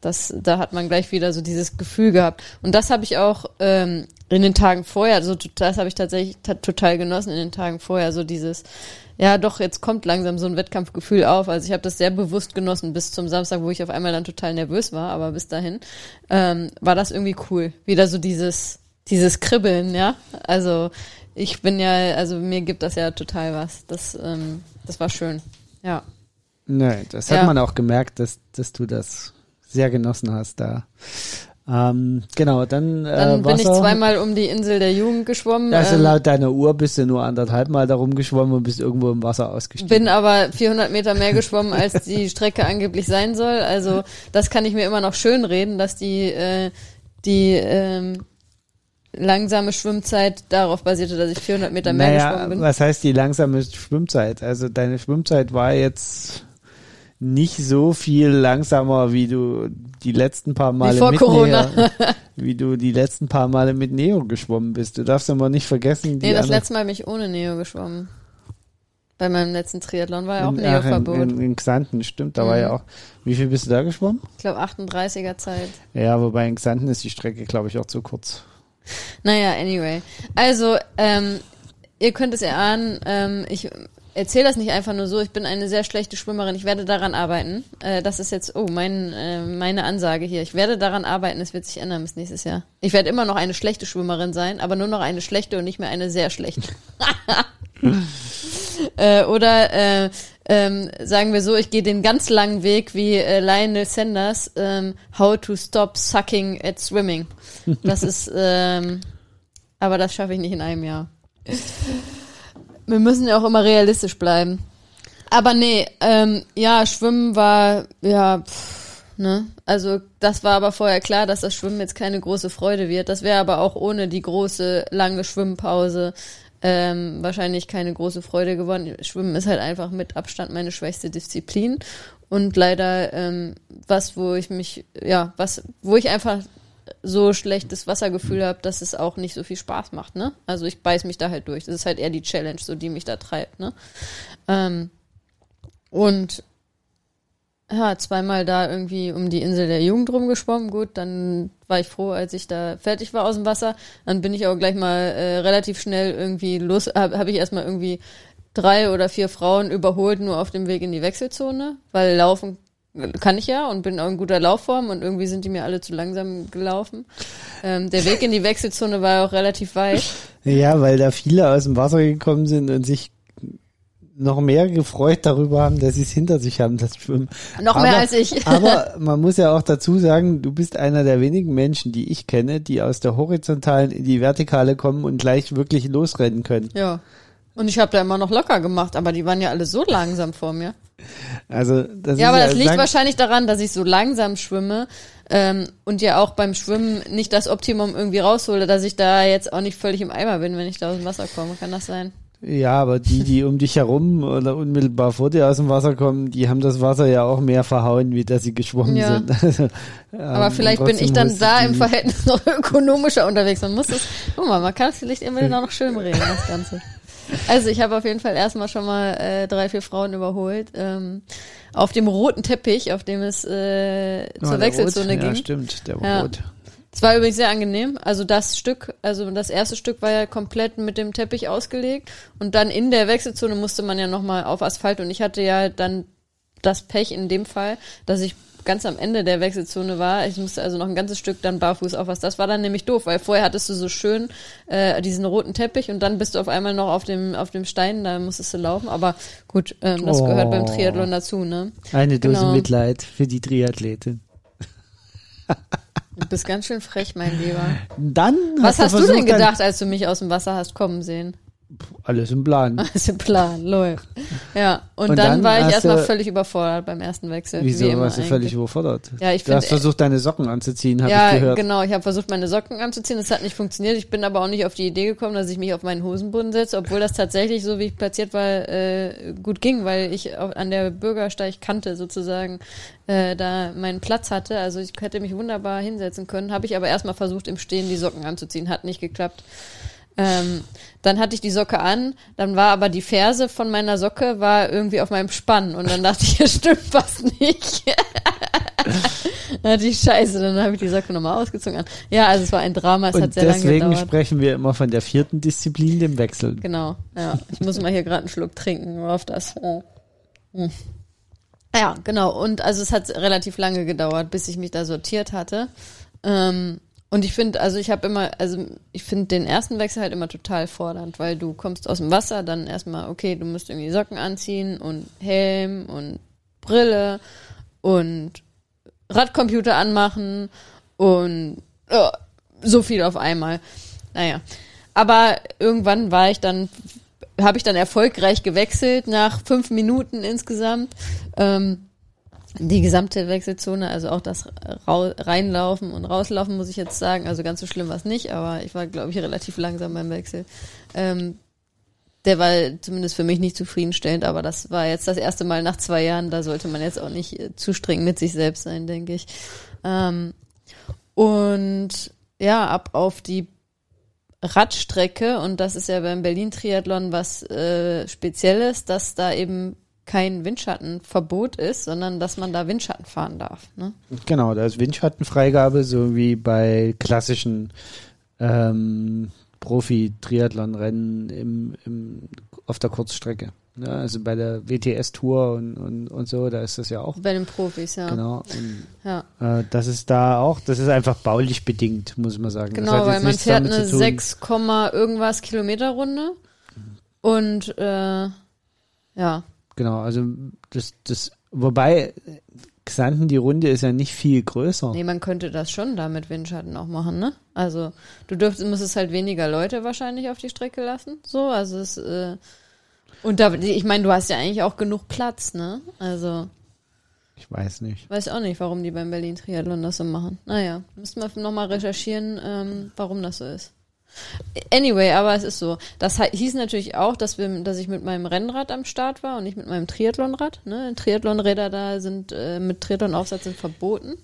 das, da hat man gleich wieder so dieses Gefühl gehabt. Und das habe ich auch ähm, in den Tagen vorher, so das habe ich tatsächlich ta- total genossen in den Tagen vorher, so dieses, ja doch, jetzt kommt langsam so ein Wettkampfgefühl auf. Also ich habe das sehr bewusst genossen bis zum Samstag, wo ich auf einmal dann total nervös war, aber bis dahin ähm, war das irgendwie cool. Wieder so dieses, dieses Kribbeln, ja. Also ich bin ja, also mir gibt das ja total was. Das, ähm, das war schön. Ja. Nein, das hat Ja. man auch gemerkt, dass, dass du das sehr genossen hast da. Ähm, genau, dann, äh, Dann bin ich Wasser. zweimal um die Insel der Jugend geschwommen. Also ähm, laut deiner Uhr bist du nur anderthalb Mal darum geschwommen und bist irgendwo im Wasser ausgestiegen. bin aber 400 Meter mehr geschwommen, als die Strecke angeblich sein soll. Also das kann ich mir immer noch schön reden, dass die äh, die ähm, langsame Schwimmzeit darauf basierte, dass ich 400 Meter mehr naja, geschwommen bin. was heißt die langsame Schwimmzeit? Also deine Schwimmzeit war jetzt nicht so viel langsamer, wie du die letzten paar Male vor mit Corona. Neo, wie du die letzten paar Male mit Neo geschwommen bist. Du darfst aber nicht vergessen, die Nee, das letzte Mal bin ich ohne Neo geschwommen. Bei meinem letzten Triathlon war ja auch in, ach, in, in, in Xanten, stimmt, da war Mhm. ja auch. Wie viel bist du da geschwommen? Ich glaube 38er Zeit. Ja, wobei in Xanten ist die Strecke, glaube ich, auch zu kurz. Naja, anyway. Also, ähm, ihr könnt es erahnen, ähm, ich erzähle das nicht einfach nur so, ich bin eine sehr schlechte Schwimmerin, ich werde daran arbeiten. Äh, das ist jetzt, oh, mein, äh, meine Ansage hier. Ich werde daran arbeiten, es wird sich ändern bis nächstes Jahr. Ich werde immer noch eine schlechte Schwimmerin sein, aber nur noch eine schlechte und nicht mehr eine sehr schlechte. äh, oder äh, ähm, sagen wir so, ich gehe den ganz langen Weg wie äh, Lionel Sanders, ähm, How to Stop Sucking at Swimming. Das ist, ähm, aber das schaffe ich nicht in einem Jahr. Wir müssen ja auch immer realistisch bleiben. Aber nee, ähm, ja, Schwimmen war, ja, pff, ne? Also das war aber vorher klar, dass das Schwimmen jetzt keine große Freude wird. Das wäre aber auch ohne die große, lange Schwimmpause ähm, wahrscheinlich keine große Freude geworden. Schwimmen ist halt einfach mit Abstand meine schwächste Disziplin. Und leider ähm, was, wo ich mich, ja, was, wo ich einfach so schlechtes Wassergefühl habe, dass es auch nicht so viel Spaß macht, ne? Also ich beiß mich da halt durch. Das ist halt eher die Challenge, so die mich da treibt, ne? Ähm, und ja, zweimal da irgendwie um die Insel der Jugend rumgeschwommen. Gut, dann war ich froh, als ich da fertig war aus dem Wasser. Dann bin ich auch gleich mal äh, relativ schnell irgendwie los, habe hab ich erstmal irgendwie drei oder vier Frauen überholt, nur auf dem Weg in die Wechselzone, weil laufen kann ich ja und bin auch in guter Laufform und irgendwie sind die mir alle zu langsam gelaufen. Ähm, der Weg in die Wechselzone war auch relativ weit. Ja, weil da viele aus dem Wasser gekommen sind und sich noch mehr gefreut darüber haben, dass sie es hinter sich haben, das Schwimmen. Noch aber, mehr als ich. aber man muss ja auch dazu sagen, du bist einer der wenigen Menschen, die ich kenne, die aus der horizontalen in die vertikale kommen und gleich wirklich losrennen können. Ja. Und ich habe da immer noch locker gemacht, aber die waren ja alle so langsam vor mir. Also das Ja, aber das liegt wahrscheinlich daran, dass ich so langsam schwimme ähm, und ja auch beim Schwimmen nicht das Optimum irgendwie raushole, dass ich da jetzt auch nicht völlig im Eimer bin, wenn ich da aus dem Wasser komme. Kann das sein? Ja, aber die, die um dich herum oder unmittelbar vor dir aus dem Wasser kommen, die haben das Wasser ja auch mehr verhauen, wie dass sie geschwommen Ja. sind. Also, ähm, Aber vielleicht und bin ich dann da im Verhältnis noch ökonomischer unterwegs. Man muss es, guck mal, man kann es vielleicht immer noch schön reden, das Ganze. Also ich habe auf jeden Fall erstmal schon mal äh, drei, vier Frauen überholt. Ähm, auf dem roten Teppich, auf dem es äh, zur der Wechselzone rot. ging. Ja, stimmt, der war Ja. rot. Es war übrigens sehr angenehm. Also das Stück, also das erste Stück war ja komplett mit dem Teppich ausgelegt und dann in der Wechselzone musste man ja nochmal auf Asphalt und ich hatte ja dann das Pech in dem Fall, dass ich ganz am Ende der Wechselzone war. Ich musste also noch ein ganzes Stück dann barfuß auf was. Das war dann nämlich doof, weil vorher hattest du so schön äh, diesen roten Teppich und dann bist du auf einmal noch auf dem auf dem Stein, da musstest du laufen. Aber gut, ähm, das Oh. gehört beim Triathlon dazu, ne? Eine Dose Genau. Mitleid für die Triathletin. Du bist ganz schön frech, mein Lieber. Dann Was hast du versucht, denn gedacht, als du mich aus dem Wasser hast kommen sehen? Alles im Plan. Ist ein Plan, läuft. Ja, und, Und dann, dann war ich erstmal völlig überfordert beim ersten Wechsel. Wieso wie warst du völlig eigentlich. überfordert? Ja, ich du hast find- versucht, deine Socken anzuziehen, habe Ja, ich gehört. genau. Ich habe versucht, meine Socken anzuziehen. Das hat nicht funktioniert. Ich bin aber auch nicht auf die Idee gekommen, dass ich mich auf meinen Hosenboden setze, obwohl das tatsächlich, so wie ich platziert war, äh, gut ging, weil ich an der Bürgersteigkante sozusagen äh, da meinen Platz hatte. Also ich hätte mich wunderbar hinsetzen können. Habe ich aber erstmal versucht, im Stehen die Socken anzuziehen. Hat nicht geklappt. Ähm, dann hatte ich die Socke an, dann war aber die Ferse von meiner Socke war irgendwie auf meinem Spann und dann dachte ich, hier stimmt was nicht. dann hatte ich Scheiße, dann habe ich die Socke nochmal ausgezogen an. Ja, also es war ein Drama, es hat Und sehr lange deswegen gedauert. sprechen wir immer von der vierten Disziplin, dem Wechseln. Genau, ja. Ich muss mal hier gerade einen Schluck trinken, nur auf das. Oh. Hm. Ja, genau. Und also es hat relativ lange gedauert, bis ich mich da sortiert hatte. Ähm, und ich finde, also ich habe immer, also ich finde den ersten Wechsel halt immer total fordernd, weil du kommst aus dem Wasser, dann erstmal, okay, du musst irgendwie Socken anziehen und Helm und Brille und Radcomputer anmachen und ja, so viel auf einmal. Naja. Aber irgendwann war ich dann, habe ich dann erfolgreich gewechselt nach fünf Minuten insgesamt. Ähm, die gesamte Wechselzone, also auch das Reinlaufen und Rauslaufen, muss ich jetzt sagen. Also ganz so schlimm war es nicht, aber ich war, glaube ich, relativ langsam beim Wechsel. Ähm, der war zumindest für mich nicht zufriedenstellend, aber das war jetzt das erste Mal nach zwei Jahren. Da sollte man jetzt auch nicht äh, zu streng mit sich selbst sein, denke ich. Ähm, und ja, ab auf die Radstrecke und das ist ja beim Berlin-Triathlon was äh, Spezielles, dass da eben kein Windschattenverbot ist, sondern dass man da Windschatten fahren darf. Ne? Genau, da ist Windschattenfreigabe, so wie bei klassischen ähm, Profi-Triathlon-Rennen im, im, auf der Kurzstrecke. Ja, also bei der WTS-Tour und, und, und so, da ist das ja auch. Bei den Profis, ja. Genau. Und, Ja, äh, das ist da auch, das ist einfach baulich bedingt, muss man sagen. genau, weil man fährt eine zu tun. 6, Komma irgendwas Kilometer Runde und äh, ja, Genau, also das, das, wobei Xanten, die Runde ist ja nicht viel größer. nee, man könnte das schon da mit Windschatten auch machen, ne? Also du dürftest, musstest halt weniger Leute wahrscheinlich auf die Strecke lassen, so, also es äh, und da, ich meine, du hast ja eigentlich auch genug Platz, ne? Also Ich weiß nicht. Weiß auch nicht, warum die beim Berlin Triathlon das so machen. Naja, müssten wir nochmal recherchieren, ähm, warum das so ist. Anyway, aber es ist so. Das hieß natürlich auch, dass wir, dass ich mit meinem Rennrad am Start war und nicht mit meinem Triathlonrad. Ne? Triathlonräder da sind äh, mit Triathlonaufsatz sind verboten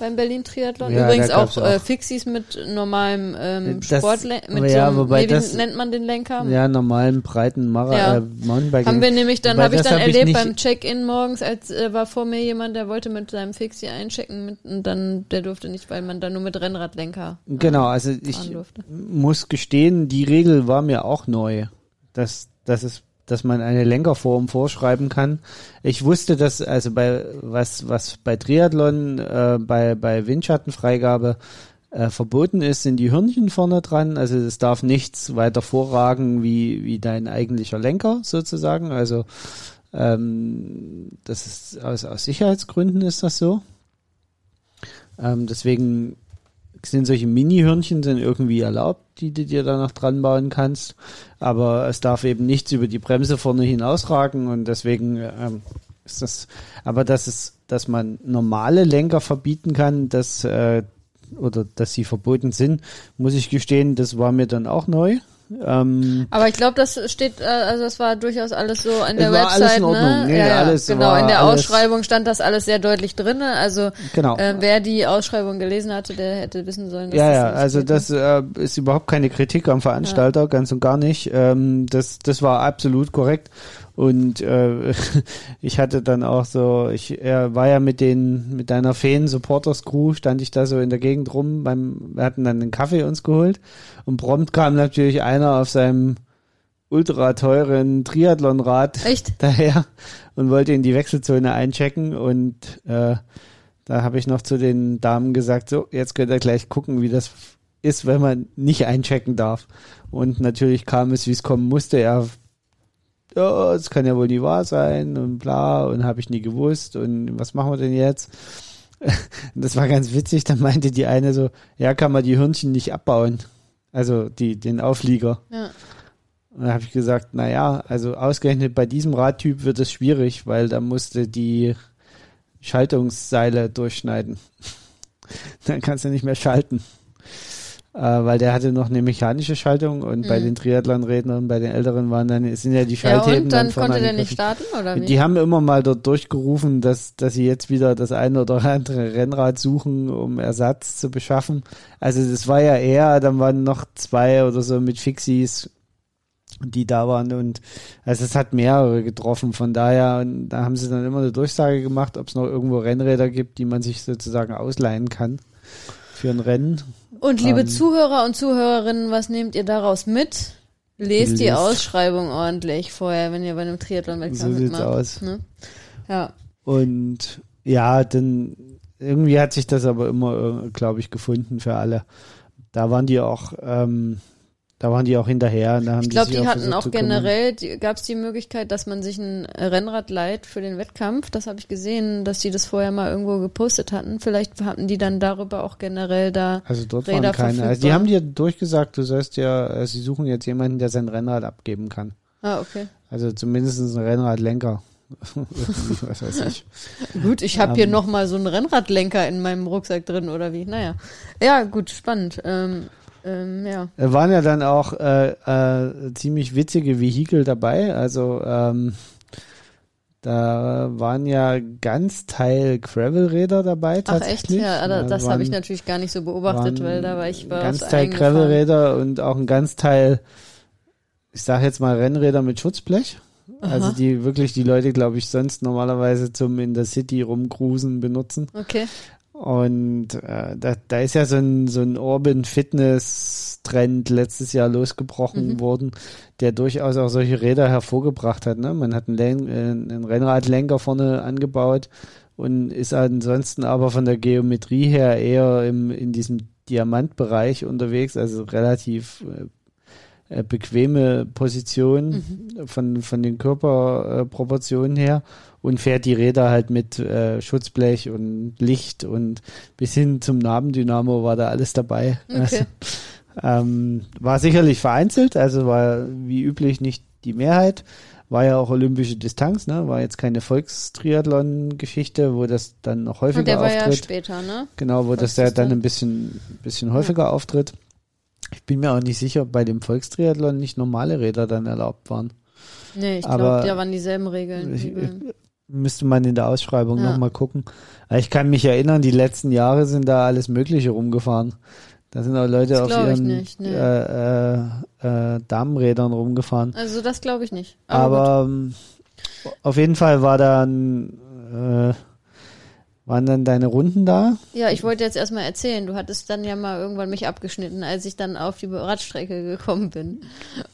beim Berlin Triathlon. Ja, Übrigens gab's auch, Äh, auch. Fixies mit normalem ähm, Das- Sportlen mit aber so ja, einem, nee, wie das- nennt man den Lenker? Ja, normalen breiten Mara Ja. äh, Mountainbiking. Haben wir nämlich, dann habe ich das dann hab ich erlebt nicht- beim Check-in morgens, als äh, war vor mir jemand, der wollte mit seinem Fixie einchecken mit, und dann, der durfte nicht, weil man da nur mit Rennradlenker äh, Genau, also ich durfte. muss gestehen, die Regel war mir auch neu, dass, dass es dass man eine Lenkerform vorschreiben kann. Ich wusste, dass also bei was was bei Triathlon äh, bei bei Windschattenfreigabe äh, verboten ist, sind die Hörnchen vorne dran. Also es darf nichts weiter vorragen wie wie dein eigentlicher Lenker sozusagen. Also ähm, das ist aus, aus Sicherheitsgründen ist das so. Ähm, deswegen sind solche Mini-Hörnchen sind irgendwie erlaubt, die du dir da noch dran bauen kannst. Aber es darf eben nichts über die Bremse vorne hinausragen und deswegen ähm, ist das, aber dass es, dass man normale Lenker verbieten kann, dass, äh, oder dass sie verboten sind, muss ich gestehen, das war mir dann auch neu. Ähm, Aber ich glaube, das steht, äh, also das war durchaus alles so an der Website, in Ordnung. ne? Nee, ja, ja, alles genau. In der Ausschreibung stand das alles sehr deutlich drin. Also Genau. äh, wer die Ausschreibung gelesen hatte, der hätte wissen sollen, dass ja, das ja, also geht, ne? das äh, ist überhaupt keine Kritik am Veranstalter, ganz und gar nicht. Ähm, das, das war absolut korrekt. Und äh, ich hatte dann auch so, ich er war ja mit den, mit deiner Feen Supporters Crew, stand ich da so in der Gegend rum, beim, wir hatten dann einen Kaffee uns geholt und prompt kam natürlich einer auf seinem ultra teuren Triathlonrad Echt? daher und wollte in die Wechselzone einchecken und äh, da habe ich noch zu den Damen gesagt, so, jetzt könnt ihr gleich gucken, wie das ist, wenn man nicht einchecken darf. Und natürlich kam es, wie es kommen musste. Er, ja, das kann ja wohl nie wahr sein und bla und habe ich nie gewusst und was machen wir denn jetzt? Das war ganz witzig, dann meinte die eine so, ja, kann man die Hörnchen nicht abbauen. Also die, den Auflieger. Ja. Und da habe ich gesagt, na ja, also ausgerechnet bei diesem Radtyp wird es schwierig, weil da musste die Schaltungsseile durchschneiden. Dann kannst du nicht mehr schalten. Äh, weil der hatte noch eine mechanische Schaltung und bei Mhm. den Triathlon-Rednern, bei den Älteren waren dann, sind ja die Ja, Schaltheben und dann vorne konnte der nicht starten, oder wie? Die haben immer mal dort durchgerufen, dass, dass sie jetzt wieder das eine oder andere Rennrad suchen, um Ersatz zu beschaffen. Also das war ja eher, dann waren noch zwei oder so mit Fixies, die da waren und also es hat mehrere getroffen. Von daher, und da haben sie dann immer eine Durchsage gemacht, ob es noch irgendwo Rennräder gibt, die man sich sozusagen ausleihen kann für ein Rennen. Und liebe Ähm, Zuhörer und Zuhörerinnen, was nehmt ihr daraus mit? Lest die. Ausschreibung ordentlich vorher, wenn ihr bei einem Triathlon-Wettkampf So sieht's mitmacht. aus. Ne? Ja. Und ja, dann irgendwie hat sich das aber immer, glaube ich, gefunden für alle. Da waren die auch, ähm, da waren die auch hinterher. und Da haben Ich glaube, sich die hatten auch generell, gab es die Möglichkeit, dass man sich ein Rennrad leiht für den Wettkampf. Das habe ich gesehen, dass die das vorher mal irgendwo gepostet hatten. Vielleicht hatten die dann darüber auch generell da. Also dort Räder waren keine. Also die haben dir durchgesagt, du sollst ja, äh, sie suchen jetzt jemanden, der sein Rennrad abgeben kann. Ah, okay. Also zumindest ein Rennradlenker. Was weiß ich. Gut, ich habe hier Ähm. noch mal so einen Rennradlenker in meinem Rucksack drin oder wie? Naja. Ja, gut, spannend. Ähm, ähm, ja. Da waren ja dann auch äh, äh, ziemlich witzige Vehikel dabei. Also ähm, da waren ja ganz Teil Gravelräder dabei Ach echt? tatsächlich. Ja, da- das habe ich natürlich gar nicht so beobachtet, weil da war ich war ganz Teil. Gravelräder und auch ein ganz Teil, ich sage jetzt mal Rennräder mit Schutzblech. Also die wirklich die Leute, glaube ich, sonst normalerweise zum in der City rumcruisen benutzen. Okay. Und äh, da, da ist ja so ein, so ein Urban Fitness Trend letztes Jahr losgebrochen Mhm. worden, der durchaus auch solche Räder hervorgebracht hat. Ne? Man hat einen, Len äh, einen Rennradlenker vorne angebaut und ist ansonsten aber von der Geometrie her eher im, in diesem Diamantbereich unterwegs, also relativ äh, äh, bequeme Position Mhm. von, von den Körperproportionen her und fährt die Räder halt mit äh, Schutzblech und Licht und bis hin zum Nabendynamo war da alles dabei. Okay. Also, ähm, war sicherlich vereinzelt, also war wie üblich nicht die Mehrheit. War ja auch olympische Distanz, ne? War jetzt keine Volkstriathlon-Geschichte, wo das dann noch häufiger Und der war ja auftritt. später, ne? Genau, wo das ja dann ein bisschen, bisschen häufiger auftritt. Ich bin mir auch nicht sicher, ob bei dem Volkstriathlon nicht normale Räder dann erlaubt waren. Nee, ich glaube, da waren dieselben Regeln. Ich, müsste man in der Ausschreibung Ja. nochmal gucken. Ich kann mich erinnern, die letzten Jahre sind da alles Mögliche rumgefahren. Da sind auch Leute Das auf ihren nicht, nee. äh, äh, äh, Damenrädern rumgefahren. Also das glaube ich nicht. Aber, Aber ähm, auf jeden Fall war dann äh, waren dann deine Runden da. ja, ich wollte jetzt erstmal erzählen. Du hattest dann ja mal irgendwann mich abgeschnitten, als ich dann auf die Radstrecke gekommen bin.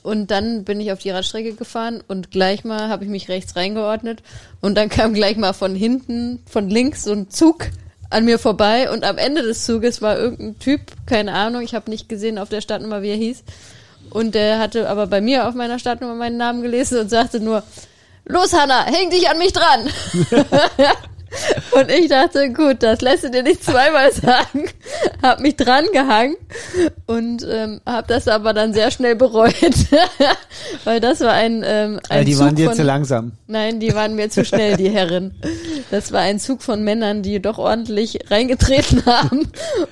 Und dann bin ich auf die Radstrecke gefahren und gleich mal habe ich mich rechts reingeordnet und dann kam gleich mal von hinten, von links so ein Zug an mir vorbei und am Ende des Zuges war irgendein Typ, keine Ahnung, ich habe nicht gesehen auf der Startnummer, wie er hieß. Und der hatte aber bei mir auf meiner Startnummer meinen Namen gelesen und sagte nur, los Hanna, häng dich an mich dran. Und ich dachte, gut, das lässt du dir nicht zweimal sagen. Hab mich dran gehangen und ähm, hab das aber dann sehr schnell bereut. Weil das war ein, ähm, ein Äh, die Zug waren dir von, zu langsam. Nein, die waren mir zu schnell, die Herren. Das war ein Zug von Männern, die doch ordentlich reingetreten haben.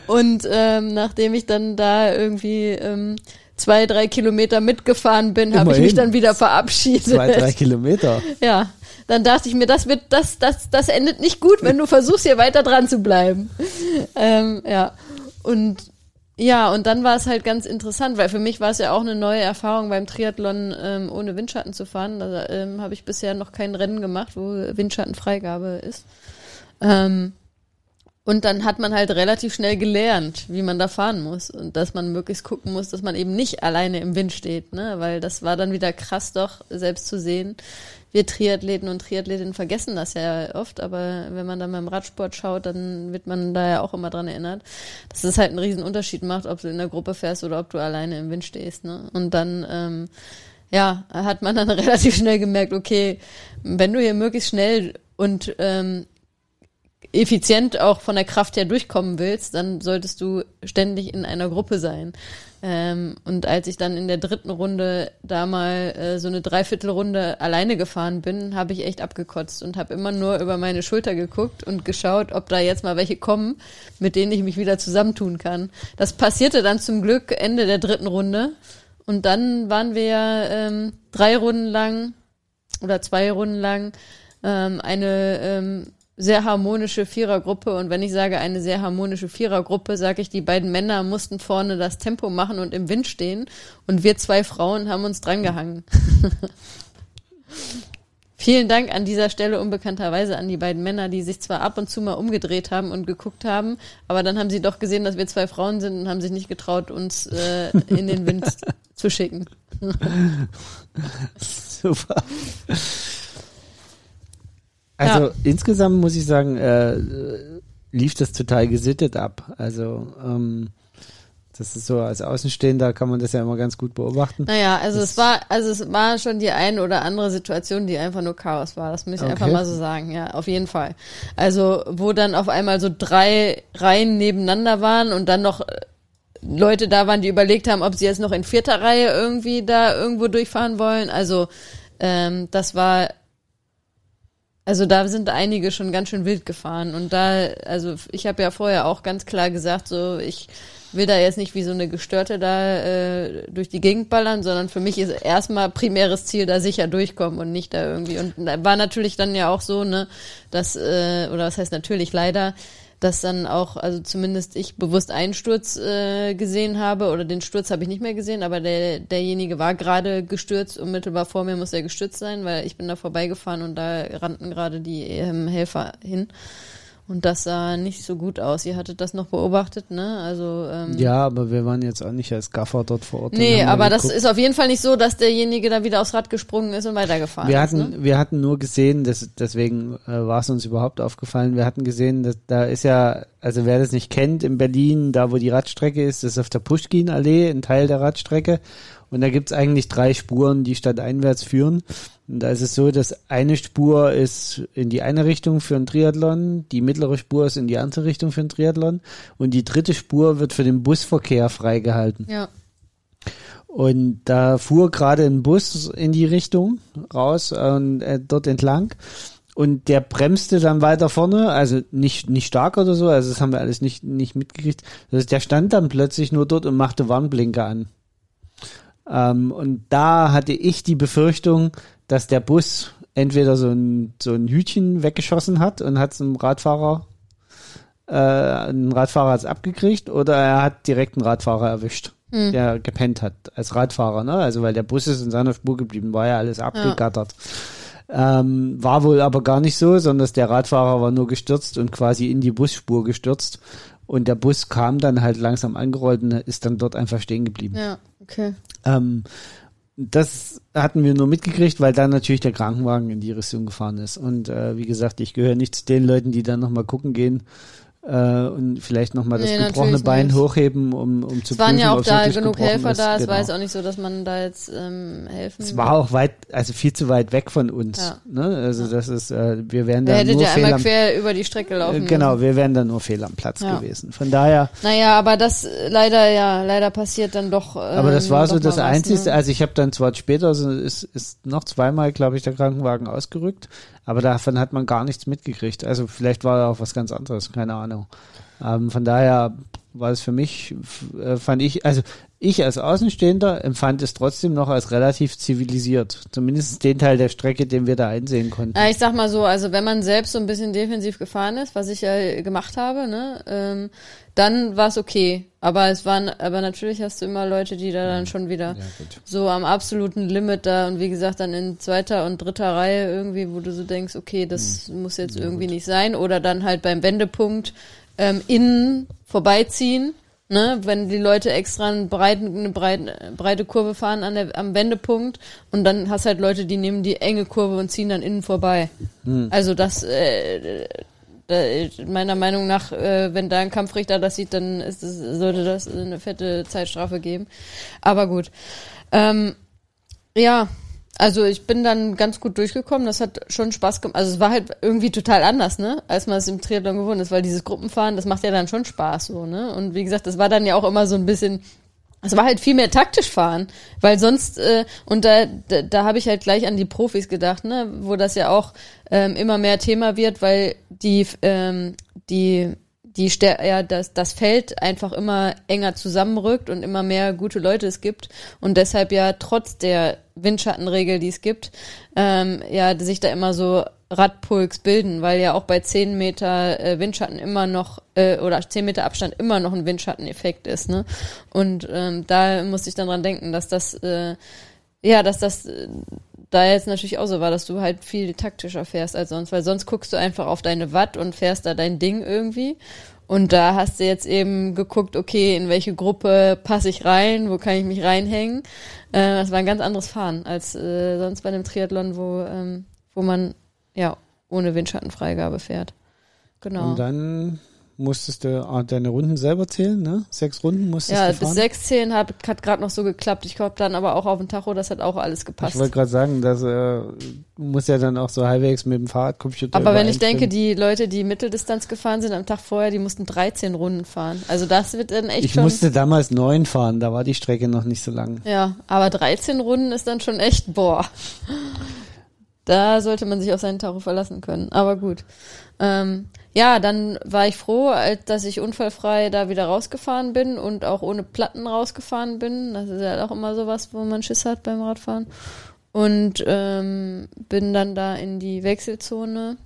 Und ähm, nachdem ich dann da irgendwie ähm, zwei, drei Kilometer mitgefahren bin, habe ich mich dann wieder verabschiedet. Zwei, drei Kilometer. Ja, dann dachte ich mir, das wird, das, das, das endet nicht gut, wenn du versuchst, hier weiter dran zu bleiben. Ähm, ja. Und ja, und dann war es halt ganz interessant, weil für mich war es ja auch eine neue Erfahrung beim Triathlon ähm, ohne Windschatten zu fahren. Da ähm, habe ich bisher noch kein Rennen gemacht, wo Windschattenfreigabe ist. Ähm, und dann hat man halt relativ schnell gelernt, wie man da fahren muss und dass man möglichst gucken muss, dass man eben nicht alleine im Wind steht, ne? Weil das war dann wieder krass doch, selbst zu sehen. Wir Triathleten und Triathletinnen vergessen das ja oft, aber wenn man dann beim Radsport schaut, dann wird man da ja auch immer dran erinnert, dass es halt einen riesen Unterschied macht, ob du in der Gruppe fährst oder ob du alleine im Wind stehst, ne? Und dann, ähm, ja, hat man dann relativ schnell gemerkt, okay, wenn du hier möglichst schnell und ähm, effizient auch von der Kraft her durchkommen willst, dann solltest du ständig in einer Gruppe sein. Ähm, und als ich dann in der dritten Runde da mal äh, so eine Dreiviertelrunde alleine gefahren bin, habe ich echt abgekotzt und habe immer nur über meine Schulter geguckt und geschaut, ob da jetzt mal welche kommen, mit denen ich mich wieder zusammentun kann. Das passierte dann zum Glück Ende der dritten Runde. Und dann waren wir ähm, drei Runden lang oder zwei Runden lang ähm, eine ähm, sehr harmonische Vierergruppe. Und wenn ich sage eine sehr harmonische Vierergruppe, sage ich, die beiden Männer mussten vorne das Tempo machen und im Wind stehen. Und wir zwei Frauen haben uns drangehangen. Vielen Dank an dieser Stelle unbekannterweise an die beiden Männer, die sich zwar ab und zu mal umgedreht haben und geguckt haben, aber dann haben sie doch gesehen, dass wir zwei Frauen sind und haben sich nicht getraut, uns äh, in den Wind zu schicken. Super. Also ja. insgesamt muss ich sagen, äh, lief das total gesittet ab. Also ähm, das ist so, als Außenstehender kann man das ja immer ganz gut beobachten. Naja, also das es war, also es war schon die eine oder andere Situation, die einfach nur Chaos war. Das muss ich okay. einfach mal so sagen, ja, auf jeden Fall. Also, wo dann auf einmal so drei Reihen nebeneinander waren und dann noch äh, Leute da waren, die überlegt haben, ob sie jetzt noch in vierter Reihe irgendwie da irgendwo durchfahren wollen. Also, ähm, das war also da sind einige schon ganz schön wild gefahren und da, also ich habe ja vorher auch ganz klar gesagt, so ich will da jetzt nicht wie so eine Gestörte da äh, durch die Gegend ballern, sondern für mich ist erstmal primäres Ziel da sicher durchkommen und nicht da irgendwie. Und da war natürlich dann ja auch so, ne, dass, äh, oder was heißt natürlich leider, dass dann auch, also zumindest ich bewusst einen Sturz äh, gesehen habe, oder den Sturz habe ich nicht mehr gesehen, aber der, derjenige war gerade gestürzt, unmittelbar vor mir muss er gestürzt sein, weil ich bin da vorbeigefahren und da rannten gerade die ähm, Helfer hin. Und das sah nicht so gut aus. Ihr hattet das noch beobachtet, ne? Also ähm, ja, aber wir waren jetzt auch nicht als Gaffer dort vor Ort. Nee, aber das ist auf jeden Fall nicht so, dass derjenige da wieder aufs Rad gesprungen ist und weitergefahren wir hatten, ist. Ne? Wir hatten nur gesehen, dass, deswegen äh, war es uns überhaupt aufgefallen. Wir hatten gesehen, dass da ist ja, also wer das nicht kennt, in Berlin, da wo die Radstrecke ist, ist auf der Pushkin-Allee ein Teil der Radstrecke. Und da gibt's eigentlich drei Spuren, die stadteinwärts führen. Und da ist es so, dass eine Spur ist in die eine Richtung für einen Triathlon, die mittlere Spur ist in die andere Richtung für einen Triathlon und die dritte Spur wird für den Busverkehr freigehalten. Ja. Und da fuhr gerade ein Bus in die Richtung raus und äh, dort entlang. Und der bremste dann weiter vorne, also nicht, nicht stark oder so, also das haben wir alles nicht, nicht mitgekriegt. Also der stand dann plötzlich nur dort und machte Warnblinker an. Ähm, und da hatte ich die Befürchtung, dass der Bus entweder so ein, so ein Hütchen weggeschossen hat und hat es einem Radfahrer, äh, ein Radfahrer hat's abgekriegt oder er hat direkt einen Radfahrer erwischt, hm. der gepennt hat als Radfahrer, ne? Also weil der Bus ist in seiner Spur geblieben, war ja alles abgegattert. Ja. Ähm, war wohl aber gar nicht so, sondern der Radfahrer war nur gestürzt und quasi in die Busspur gestürzt. Und der Bus kam dann halt langsam angerollt und ist dann dort einfach stehen geblieben. Ja, okay. Ähm, das hatten wir nur mitgekriegt, weil dann natürlich der Krankenwagen in die Richtung gefahren ist. Und äh, wie gesagt, ich gehöre nicht zu den Leuten, die dann nochmal gucken gehen, äh, und vielleicht nochmal das nee, gebrochene Bein nicht. hochheben, um, um zu Es waren ja auch da genug Helfer ist. da, es genau. war jetzt auch nicht so, dass man da jetzt ähm, helfen Es war auch weit, also viel zu weit weg von uns. Ja. Ne? Also ja. das ist, äh, wir wären da nur ja fehl einmal quer über die Strecke laufen äh, Genau, müssen. wir wären da nur fehl am Platz ja. gewesen. Von daher. Naja, aber das leider, ja, leider passiert dann doch. Ähm, aber das war so das Einzige, ne? also ich habe dann zwar später, also ist, ist noch zweimal, glaube ich, der Krankenwagen ausgerückt, aber davon hat man gar nichts mitgekriegt. Also vielleicht war da auch was ganz anderes, keine Ahnung. Ähm, von daher war es für mich, äh, fand ich, also ich als Außenstehender empfand es trotzdem noch als relativ zivilisiert. Zumindest den Teil der Strecke, den wir da einsehen konnten. Äh, Ich sag mal so, also wenn man selbst so ein bisschen defensiv gefahren ist, was ich ja gemacht habe, ne, ähm, dann war es okay. Aber es waren, aber natürlich hast du immer Leute, die da dann schon wieder so am absoluten Limit da und wie gesagt dann in zweiter und dritter Reihe irgendwie, wo du so denkst, okay, das muss jetzt irgendwie nicht sein. Oder dann halt beim Wendepunkt ähm, innen vorbeiziehen. Ne, wenn die Leute extra einen breiten, eine breite, breite Kurve fahren an der, am Wendepunkt und dann hast halt Leute, die nehmen die enge Kurve und ziehen dann innen vorbei. Also das, äh, meiner Meinung nach, äh, wenn da ein Kampfrichter das sieht, dann es, sollte das eine fette Zeitstrafe geben. Aber gut. Ähm, ja, also ich bin dann ganz gut durchgekommen. Das hat schon Spaß gemacht. Also es war halt irgendwie total anders, ne, als man es im Triathlon gewohnt ist, weil dieses Gruppenfahren, das macht ja dann schon Spaß so, ne. Und wie gesagt, das war dann ja auch immer so ein bisschen es war halt viel mehr taktisch fahren, weil sonst äh, und da da, da habe ich halt gleich an die Profis gedacht, ne, wo das ja auch ähm, immer mehr Thema wird, weil die ähm, die die ja das das Feld einfach immer enger zusammenrückt und immer mehr gute Leute es gibt und deshalb ja trotz der Windschattenregel, die es gibt, ähm, ja sich da immer so Radpulks bilden, weil ja auch bei 10 Meter äh, Windschatten immer noch äh, oder 10 Meter Abstand immer noch ein Windschatteneffekt ist, ne? Und ähm, da musste ich dann dran denken, dass das äh, ja, dass das äh, da jetzt natürlich auch so war, dass du halt viel taktischer fährst als sonst, weil sonst guckst du einfach auf deine Watt und fährst da dein Ding irgendwie. Und da hast du jetzt eben geguckt, okay, in welche Gruppe passe ich rein, wo kann ich mich reinhängen. Äh, das war ein ganz anderes Fahren als äh, sonst bei einem Triathlon, wo, ähm, wo man ja ohne Windschattenfreigabe fährt. Genau. Und dann musstest du ah, deine Runden selber zählen, ne? Sechs Runden musstest ja, du bis fahren. sechs zählen hat, hat gerade noch so geklappt. Ich glaube dann aber auch auf dem Tacho, das hat auch alles gepasst. Ich wollte gerade sagen, dass äh, du musst ja dann auch so halbwegs mit dem Fahrradcomputer Aber wenn ich denke, die Leute, die Mitteldistanz gefahren sind am Tag vorher, die mussten 13 Runden fahren. Also das wird dann echt Ich schon. musste damals neun fahren, da war die Strecke noch nicht so lang. ja, aber 13 Runden ist dann schon echt, boah. Da sollte man sich auf seinen Tacho verlassen können. Aber gut. Ähm, ja, dann war ich froh, dass ich unfallfrei da wieder rausgefahren bin und auch ohne Platten rausgefahren bin. Das ist ja auch immer sowas, wo man Schiss hat beim Radfahren. Und ähm, bin dann da in die Wechselzone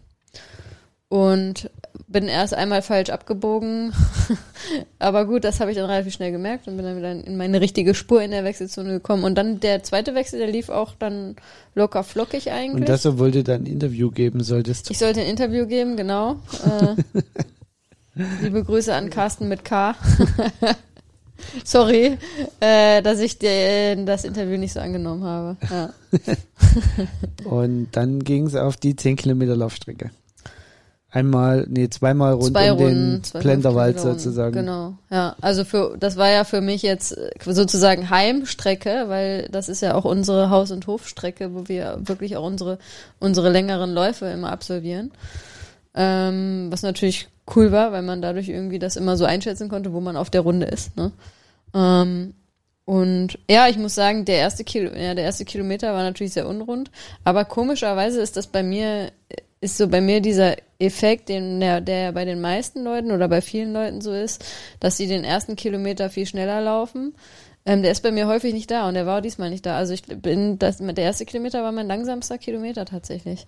und bin erst einmal falsch abgebogen. Aber gut, das habe ich dann relativ schnell gemerkt und bin dann wieder in meine richtige Spur in der Wechselzone gekommen. Und dann der zweite Wechsel, der lief auch dann locker flockig eigentlich. Und das, obwohl du dann ein Interview geben solltest. Ich sollte ein Interview geben, genau. Äh, liebe Grüße an Carsten mit K. Sorry, äh, dass ich dir das Interview nicht so angenommen habe. Ja. Und dann ging es auf die 10 Kilometer Laufstrecke. Einmal, nee, zweimal rund Zwei um Runden, den zwei Plenderwald sozusagen. Genau, ja. Also für das war ja für mich jetzt äh, sozusagen Heimstrecke, weil das ist ja auch unsere Haus- und Hofstrecke, wo wir wirklich auch unsere unsere längeren Läufe immer absolvieren. Ähm, was natürlich cool war, weil man dadurch irgendwie das immer so einschätzen konnte, wo man auf der Runde ist. Ne? Ähm, und ja, ich muss sagen, der erste, Kilo, ja, der erste Kilometer war natürlich sehr unrund, aber komischerweise ist das bei mir, ist so bei mir dieser Effekt, den der, der bei den meisten Leuten oder bei vielen Leuten so ist, dass sie den ersten Kilometer viel schneller laufen. Ähm, der ist bei mir häufig nicht da und der war auch diesmal nicht da. Also ich bin, das, der erste Kilometer war mein langsamster Kilometer tatsächlich.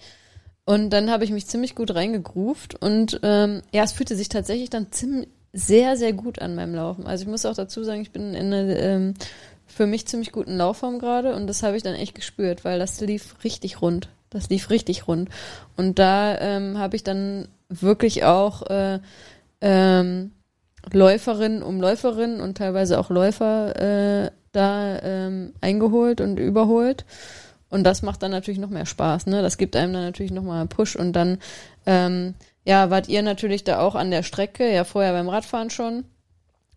Und dann habe ich mich ziemlich gut reingegruft und ähm, ja, es fühlte sich tatsächlich dann ziemlich sehr, sehr gut an meinem Laufen. Also ich muss auch dazu sagen, ich bin in einer ähm, für mich ziemlich guten Laufform gerade und das habe ich dann echt gespürt, weil das lief richtig rund. Das lief richtig rund. Und da ähm, habe ich dann wirklich auch äh, ähm, Läuferinnen um Läuferinnen und teilweise auch Läufer äh, da ähm, eingeholt und überholt. Und das macht dann natürlich noch mehr Spaß, ne? Das gibt einem dann natürlich noch mal einen Push und dann, ähm, ja, wart ihr natürlich da auch an der Strecke, ja vorher beim Radfahren schon.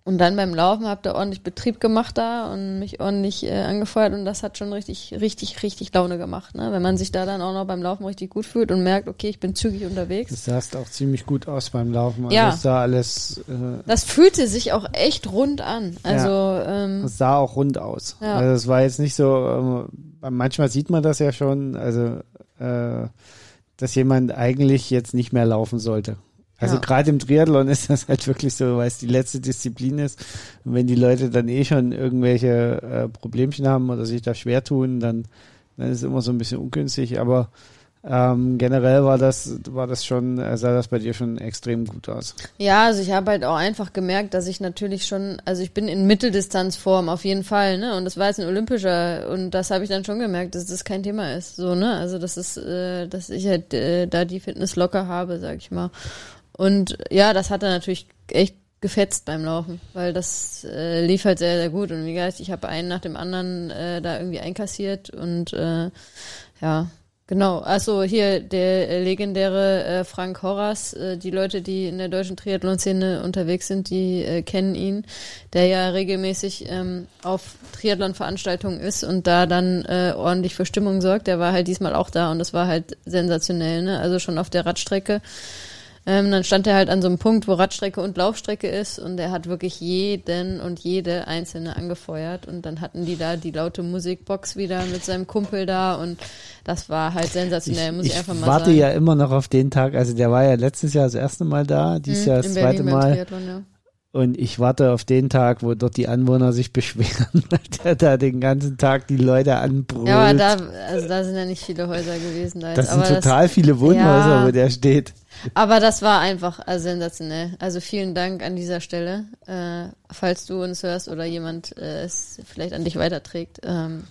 Und dann beim Laufen habt ihr ordentlich Betrieb gemacht da und mich ordentlich äh, angefeuert und das hat schon richtig, richtig, richtig Laune gemacht, ne? Wenn man sich da dann auch noch beim Laufen richtig gut fühlt und merkt, okay, ich bin zügig unterwegs. Das sahst auch ziemlich gut aus beim Laufen. Also Ja. Es sah alles, äh, Das fühlte sich auch echt rund an. Also, ähm, es sah auch rund aus. Ja. Also es war jetzt nicht so, ähm, manchmal sieht man das ja schon, also äh, dass jemand eigentlich jetzt nicht mehr laufen sollte. Also Ja. gerade im Triathlon ist das halt wirklich so, weil es die letzte Disziplin ist. Und wenn die Leute dann eh schon irgendwelche äh, Problemchen haben oder sich da schwer tun, dann, dann ist es immer so ein bisschen ungünstig. Aber ähm, generell war das, war das schon, äh, sah das bei dir schon extrem gut aus. Ja, also ich habe halt auch einfach gemerkt, dass ich natürlich schon, also ich bin in Mitteldistanzform auf jeden Fall, ne? Und das war jetzt ein olympischer und das habe ich dann schon gemerkt, dass das kein Thema ist, so, ne? Also das ist, äh, dass ich halt äh, da die Fitness locker habe, sag ich mal. Und ja, das hat dann natürlich echt gefetzt beim Laufen, weil das äh, lief halt sehr, sehr gut. Und wie gesagt, ich habe einen nach dem anderen äh, da irgendwie einkassiert und äh, ja, genau. Also hier der äh, legendäre äh, Frank Horras, äh, die Leute, die in der deutschen Triathlon-Szene unterwegs sind, die äh, kennen ihn, der ja regelmäßig ähm, auf Triathlon-Veranstaltungen ist und da dann äh, ordentlich für Stimmung sorgt. Der war halt diesmal auch da und das war halt sensationell, ne? Also schon auf der Radstrecke. Ähm, dann stand er halt an so einem Punkt, wo Radstrecke und Laufstrecke ist und er hat wirklich jeden und jede einzelne angefeuert und dann hatten die da die laute Musikbox wieder mit seinem Kumpel da und das war halt sensationell, muss ich, einfach mal warte sagen. ja immer noch auf den Tag, also der war ja letztes Jahr das erste Mal da, dieses Mhm, Jahr das zweite Mal. Ja. Und ich warte auf den Tag, wo dort die Anwohner sich beschweren, weil der da den ganzen Tag die Leute anbrüllt. Ja, aber da, also da sind ja nicht viele Häuser gewesen. Da das sind total viele Wohnhäuser, Ja. wo der steht. Aber das war einfach also sensationell. Also vielen Dank an dieser Stelle, äh, falls du uns hörst oder jemand äh, es vielleicht an dich weiterträgt. Ähm,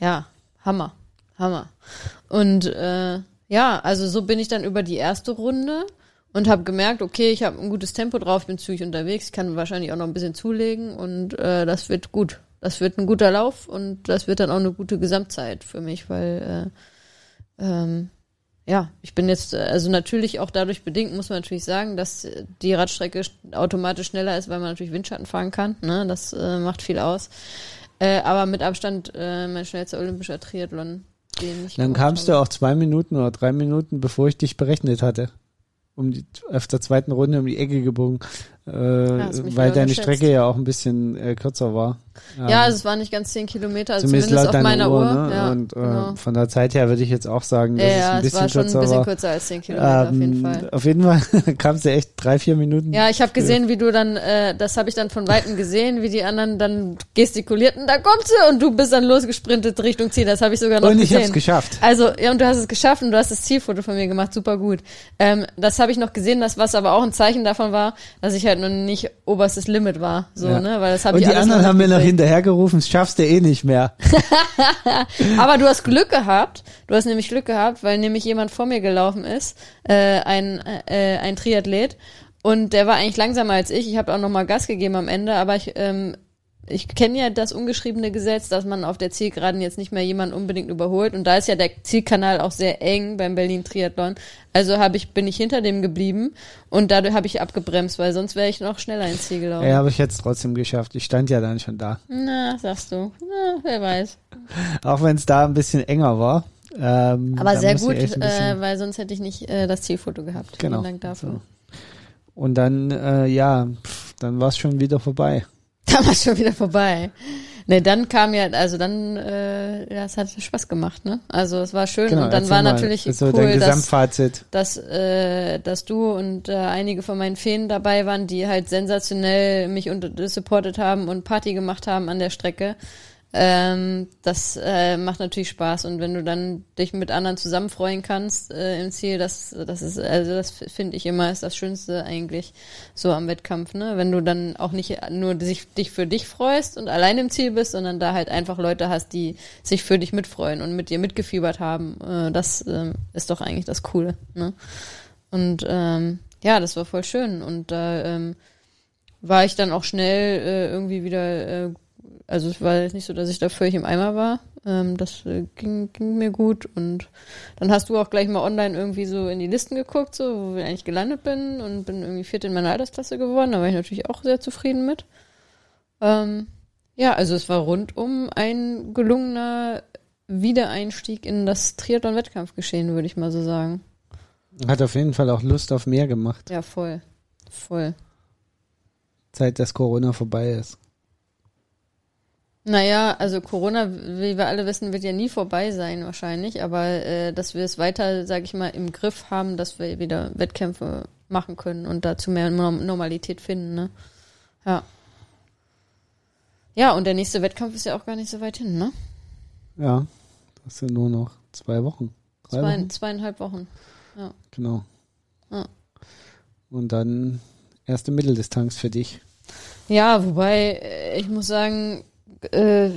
ja, Hammer, Hammer. Und äh, ja, also so bin ich dann über die erste Runde und habe gemerkt, okay, ich habe ein gutes Tempo drauf, bin zügig unterwegs, ich kann wahrscheinlich auch noch ein bisschen zulegen und äh, das wird gut. Das wird ein guter Lauf und das wird dann auch eine gute Gesamtzeit für mich, weil äh, ähm, ja, ich bin jetzt, äh, also natürlich auch dadurch bedingt, muss man natürlich sagen, dass die Radstrecke sch- automatisch schneller ist, weil man natürlich Windschatten fahren kann. Ne? Das äh, macht viel aus. Äh, aber mit Abstand äh, mein schnellster olympischer Triathlon, den ich Dann kamst du habe. auch zwei Minuten oder drei Minuten, bevor ich dich berechnet hatte. Um die, auf der zweiten Runde um die Ecke gebogen, äh, weil deine. Strecke ja auch ein bisschen äh, kürzer war. Ja, also es waren nicht ganz zehn Kilometer, also zumindest zumindest, auf meiner Uhr. Uhr. ne? Ja, Und äh, genau. von der Zeit her würde ich jetzt auch sagen, dass Ja, es ja, ein es bisschen war schon ein bisschen war. kürzer als zehn Kilometer auf jeden Ähm, Fall. Auf jeden Fall kamst du echt drei, vier Minuten. Ja, ich habe gesehen, wie du dann, äh, das habe ich dann von Weitem gesehen, wie die anderen dann gestikulierten, da kommt sie und du bist dann losgesprintet Richtung Ziel. Das habe ich sogar noch Und ich gesehen. hab's geschafft. Also, ja, und du hast es geschafft und du hast das Zielfoto von mir gemacht, super gut. Ähm, das habe ich noch gesehen, das was aber auch ein Zeichen davon war, dass ich halt noch nicht oberstes Limit war, so, Ja. ne, weil das habe Und ich die alles anderen haben mir noch hinterhergerufen, das schaffst du eh nicht mehr. Aber du hast Glück gehabt. Du hast nämlich Glück gehabt, weil nämlich jemand vor mir gelaufen ist, äh, ein, äh, ein Triathlet. Und der war eigentlich langsamer als ich. Ich habe auch noch mal Gas gegeben am Ende, aber ich, ähm, ich kenne ja das ungeschriebene Gesetz, dass man auf der Zielgeraden jetzt nicht mehr jemanden unbedingt überholt. Und da ist ja der Zielkanal auch sehr eng beim Berlin Triathlon. Also habe ich, bin ich hinter dem geblieben und dadurch habe ich abgebremst, weil sonst wäre ich noch schneller ins Ziel gelaufen. Ja, aber ich es trotzdem geschafft. Ich stand ja dann schon da. Na, sagst du. Na, wer weiß. Auch wenn es da ein bisschen enger war. Ähm, Aber sehr gut, äh, weil sonst hätte ich nicht äh, das Zielfoto gehabt. Genau. Vielen Dank dafür. So. Und dann, äh, ja, pff, dann war es schon wieder vorbei. Da war schon wieder vorbei. Ne, dann kam ja, also dann, äh, ja, es hat Spaß gemacht, ne? Also es war schön Genau, und dann war mal. natürlich also cool, dass, dass, äh, dass du und äh, einige von meinen Feen dabei waren, die halt sensationell mich unter supportet haben und Party gemacht haben an der Strecke. Ähm, das äh, macht natürlich Spaß und wenn du dann dich mit anderen zusammen freuen kannst äh, im Ziel, das, das ist, also das finde ich immer ist das Schönste eigentlich so am Wettkampf, ne? Wenn du dann auch nicht nur dich, dich für dich freust und allein im Ziel bist, sondern da halt einfach Leute hast, die sich für dich mitfreuen und mit dir mitgefiebert haben, äh, das ähm, ist doch eigentlich das Coole, ne? Und ähm, ja, das war voll schön und da ähm, war ich dann auch schnell äh, irgendwie wieder äh, also es war jetzt nicht so, dass ich da völlig im Eimer war. Ähm, das äh, ging, ging mir gut. Und dann hast du auch gleich mal online irgendwie so in die Listen geguckt, so wo ich eigentlich gelandet bin und bin irgendwie vierte in meiner Altersklasse geworden. Da war ich natürlich auch sehr zufrieden mit. Ähm, ja, also es war rundum ein gelungener Wiedereinstieg in das Triathlon-Wettkampfgeschehen, würde ich mal so sagen. Hat auf jeden Fall auch Lust auf mehr gemacht. Ja, voll. Voll. Seit das Corona vorbei ist. Naja, also Corona, wie wir alle wissen, wird ja nie vorbei sein wahrscheinlich, aber äh, dass wir es weiter, sage ich mal, im Griff haben, dass wir wieder Wettkämpfe machen können und dazu mehr Norm- Normalität finden, ne? Ja. Ja, und der nächste Wettkampf ist ja auch gar nicht so weit hin, ne? Ja, das sind nur noch zwei Wochen. Drei Zwei, Wochen? zweieinhalb Wochen. Genau. Ja. Und dann erste Mitteldistanz für dich. Ja, wobei, äh, ich muss sagen, äh,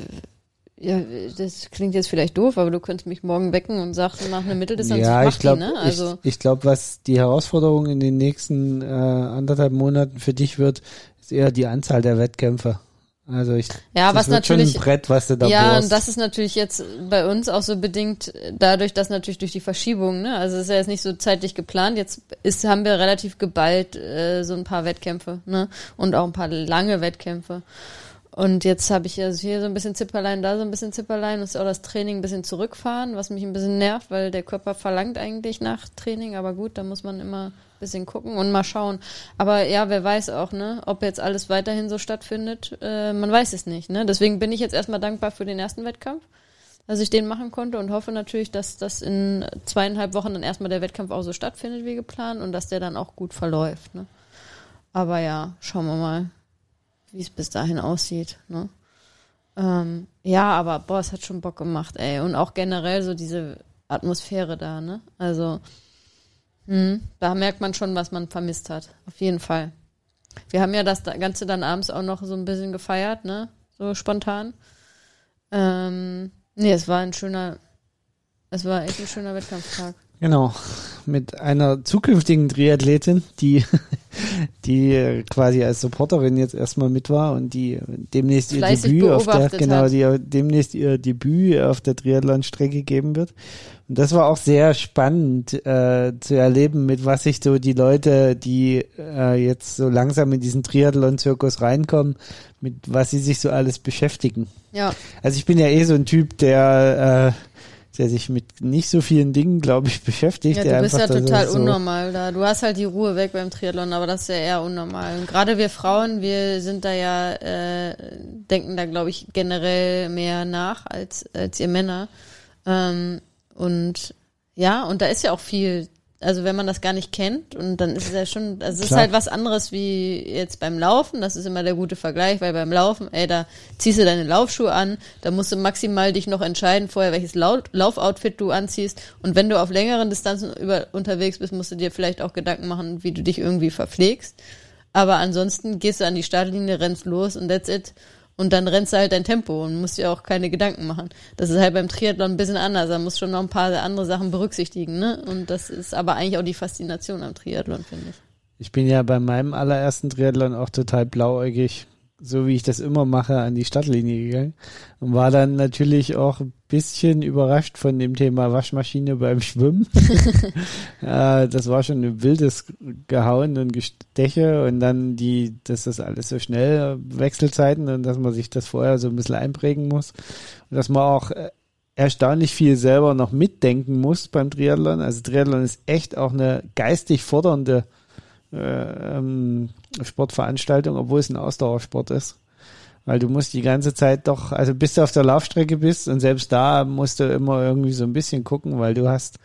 ja, das klingt jetzt vielleicht doof, aber du könntest mich morgen wecken und sagen, nach einer Mitteldistanz, ja, mach ich glaube, ne? Also, ich, ich glaube, was die Herausforderung in den nächsten äh, anderthalb Monaten für dich wird, ist eher die Anzahl der Wettkämpfe. Also ich, ja, das was wird natürlich, schon ein Brett, was du da ja, bohrst. und das ist natürlich jetzt bei uns auch so bedingt dadurch, dass natürlich durch die Verschiebung, ne, also es ist ja jetzt nicht so zeitlich geplant, jetzt ist, haben wir relativ geballt äh, so ein paar Wettkämpfe, ne, und auch ein paar lange Wettkämpfe. Und jetzt habe ich ja hier so ein bisschen Zipperlein, da so ein bisschen Zipperlein, muss auch das Training ein bisschen zurückfahren, was mich ein bisschen nervt, weil der Körper verlangt eigentlich nach Training, aber gut, da muss man immer ein bisschen gucken und mal schauen. Aber ja, wer weiß auch, ne, ob jetzt alles weiterhin so stattfindet, äh, man weiß es nicht, ne. Deswegen bin ich jetzt erstmal dankbar für den ersten Wettkampf, dass ich den machen konnte und hoffe natürlich, dass das in zweieinhalb Wochen dann erstmal der Wettkampf auch so stattfindet wie geplant und dass der dann auch gut verläuft, ne. Aber ja, schauen wir mal, wie es bis dahin aussieht. Ne? Ähm, ja, aber boah, es hat schon Bock gemacht, ey. Und auch generell so diese Atmosphäre da, ne? Also, hm, da merkt man schon, was man vermisst hat. Auf jeden Fall. Wir haben ja das Ganze dann abends auch noch so ein bisschen gefeiert, ne? So spontan. Ähm, nee, es war ein schöner, es war echt ein schöner Wettkampftag. Genau, mit einer zukünftigen Triathletin, die, die quasi als Supporterin jetzt erstmal mit war und die demnächst ihr Debüt auf der, genau, die demnächst ihr Debüt auf der Triathlon-Strecke geben wird. Und das war auch sehr spannend äh, zu erleben, mit was sich so die Leute, die äh, jetzt so langsam in diesen Triathlon-Zirkus reinkommen, mit was sie sich so alles beschäftigen. Ja, Also ich bin ja eh so ein Typ, der, äh, der sich mit nicht so vielen Dingen, glaube ich, beschäftigt. Ja, du bist ja einfach total so, unnormal da. Du hast halt die Ruhe weg beim Triathlon, aber das ist ja eher unnormal. Und gerade wir Frauen, wir sind da ja, äh, denken da, glaube ich, generell mehr nach als, als ihr Männer. Ähm, und ja, und da ist ja auch viel, also wenn man das gar nicht kennt und dann ist es ja schon, also es ist halt was anderes wie jetzt beim Laufen, das ist immer der gute Vergleich, weil beim Laufen, ey, da ziehst du deine Laufschuhe an, da musst du maximal dich noch entscheiden vorher, welches Lau Laufoutfit du anziehst. Und wenn du auf längeren Distanzen über, unterwegs bist, musst du dir vielleicht auch Gedanken machen, wie du dich irgendwie verpflegst, aber ansonsten gehst du an die Startlinie, rennst los und that's it. Und dann rennst du halt dein Tempo und musst dir auch keine Gedanken machen. Das ist halt beim Triathlon ein bisschen anders. Da musst schon noch ein paar andere Sachen berücksichtigen, ne? Und das ist aber eigentlich auch die Faszination am Triathlon, finde ich. Ich bin ja bei meinem allerersten Triathlon auch total blauäugig, so wie ich das immer mache, an die Startlinie gegangen und war dann natürlich auch ein bisschen überrascht von dem Thema Waschmaschine beim Schwimmen. das war schon ein wildes Gehauen und Gesteche und dann die, dass das alles so schnell Wechselzeiten und dass man sich das vorher so ein bisschen einprägen muss und dass man auch äh, erstaunlich viel selber noch mitdenken muss beim Triathlon. Also Triathlon ist echt auch eine geistig fordernde äh, ähm, Sportveranstaltung, obwohl es ein Ausdauersport ist. Weil du musst die ganze Zeit doch, also bis du auf der Laufstrecke bist und selbst da musst du immer irgendwie so ein bisschen gucken, weil du hast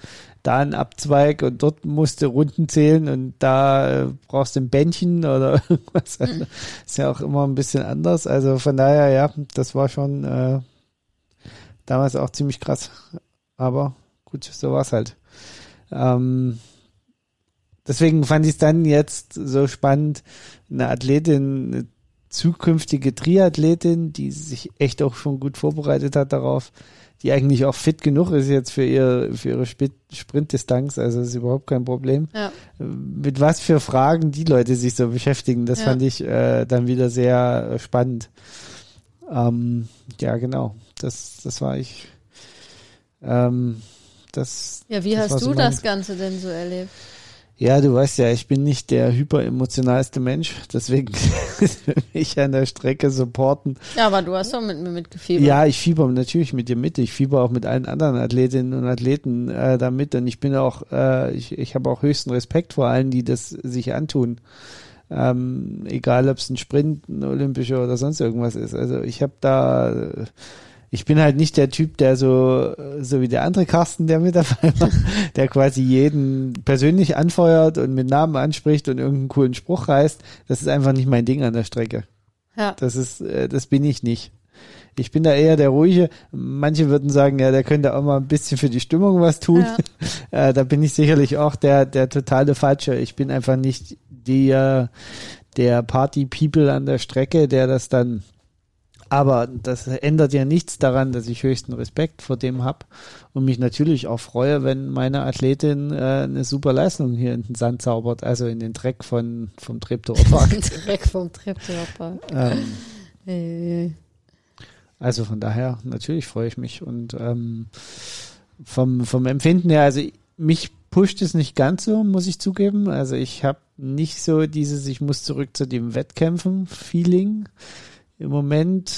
da einen Abzweig und dort musst du Runden zählen und da äh, brauchst du ein Bändchen oder irgendwas. Also, ist ja auch immer ein bisschen anders. Also von daher, ja, das war schon äh, damals auch ziemlich krass. Aber gut, so war's halt. Ähm, deswegen fand ich es dann jetzt so spannend, eine Athletin, eine zukünftige Triathletin, die sich echt auch schon gut vorbereitet hat darauf, die eigentlich auch fit genug ist jetzt für ihr für ihre Sprintdistanz, also ist überhaupt kein Problem. Ja. Mit was für Fragen die Leute sich so beschäftigen, das Ja. fand ich äh, dann wieder sehr äh, spannend. Ähm, ja, genau. Das, das war ich. Ähm, das, Ja, wie hast du das Ganze denn so erlebt? Ja, du weißt ja, ich bin nicht der hyperemotionalste Mensch, deswegen mich an der Strecke supporten. Ja, aber du hast doch mit mir mitgefiebert. Ja, ich fieber natürlich mit dir mit. Ich fieber auch mit allen anderen Athletinnen und Athleten äh, da mit. Und ich bin auch, äh, ich, ich habe auch höchsten Respekt vor allen, die das sich antun. Ähm, egal, ob es ein Sprint, ein Olympischer oder sonst irgendwas ist. Also ich habe da, äh, ich bin halt nicht der Typ, der so, so wie der andere Carsten, der mit dabei war, der quasi jeden persönlich anfeuert und mit Namen anspricht und irgendeinen coolen Spruch reißt. Das ist einfach nicht mein Ding an der Strecke. Ja. Das ist, äh, das bin ich nicht. Ich bin da eher der ruhige. Manche würden sagen, ja, der könnte auch mal ein bisschen für die Stimmung was tun. Ja. äh, da bin ich sicherlich auch der, der totale Falsche. Ich bin einfach nicht der, der Party-People an der Strecke, der das dann aber das ändert ja nichts daran, dass ich höchsten Respekt vor dem hab und mich natürlich auch freue, wenn meine Athletin äh, eine super Leistung hier in den Sand zaubert, also in den Dreck von vom Treptower Direkt vom Treptower ähm, Hey, Also von daher, natürlich freue ich mich. Und ähm, vom, vom Empfinden her, also mich pusht es nicht ganz so, muss ich zugeben. Also ich habe nicht so dieses, ich muss zurück zu dem Wettkämpfen-Feeling im Moment.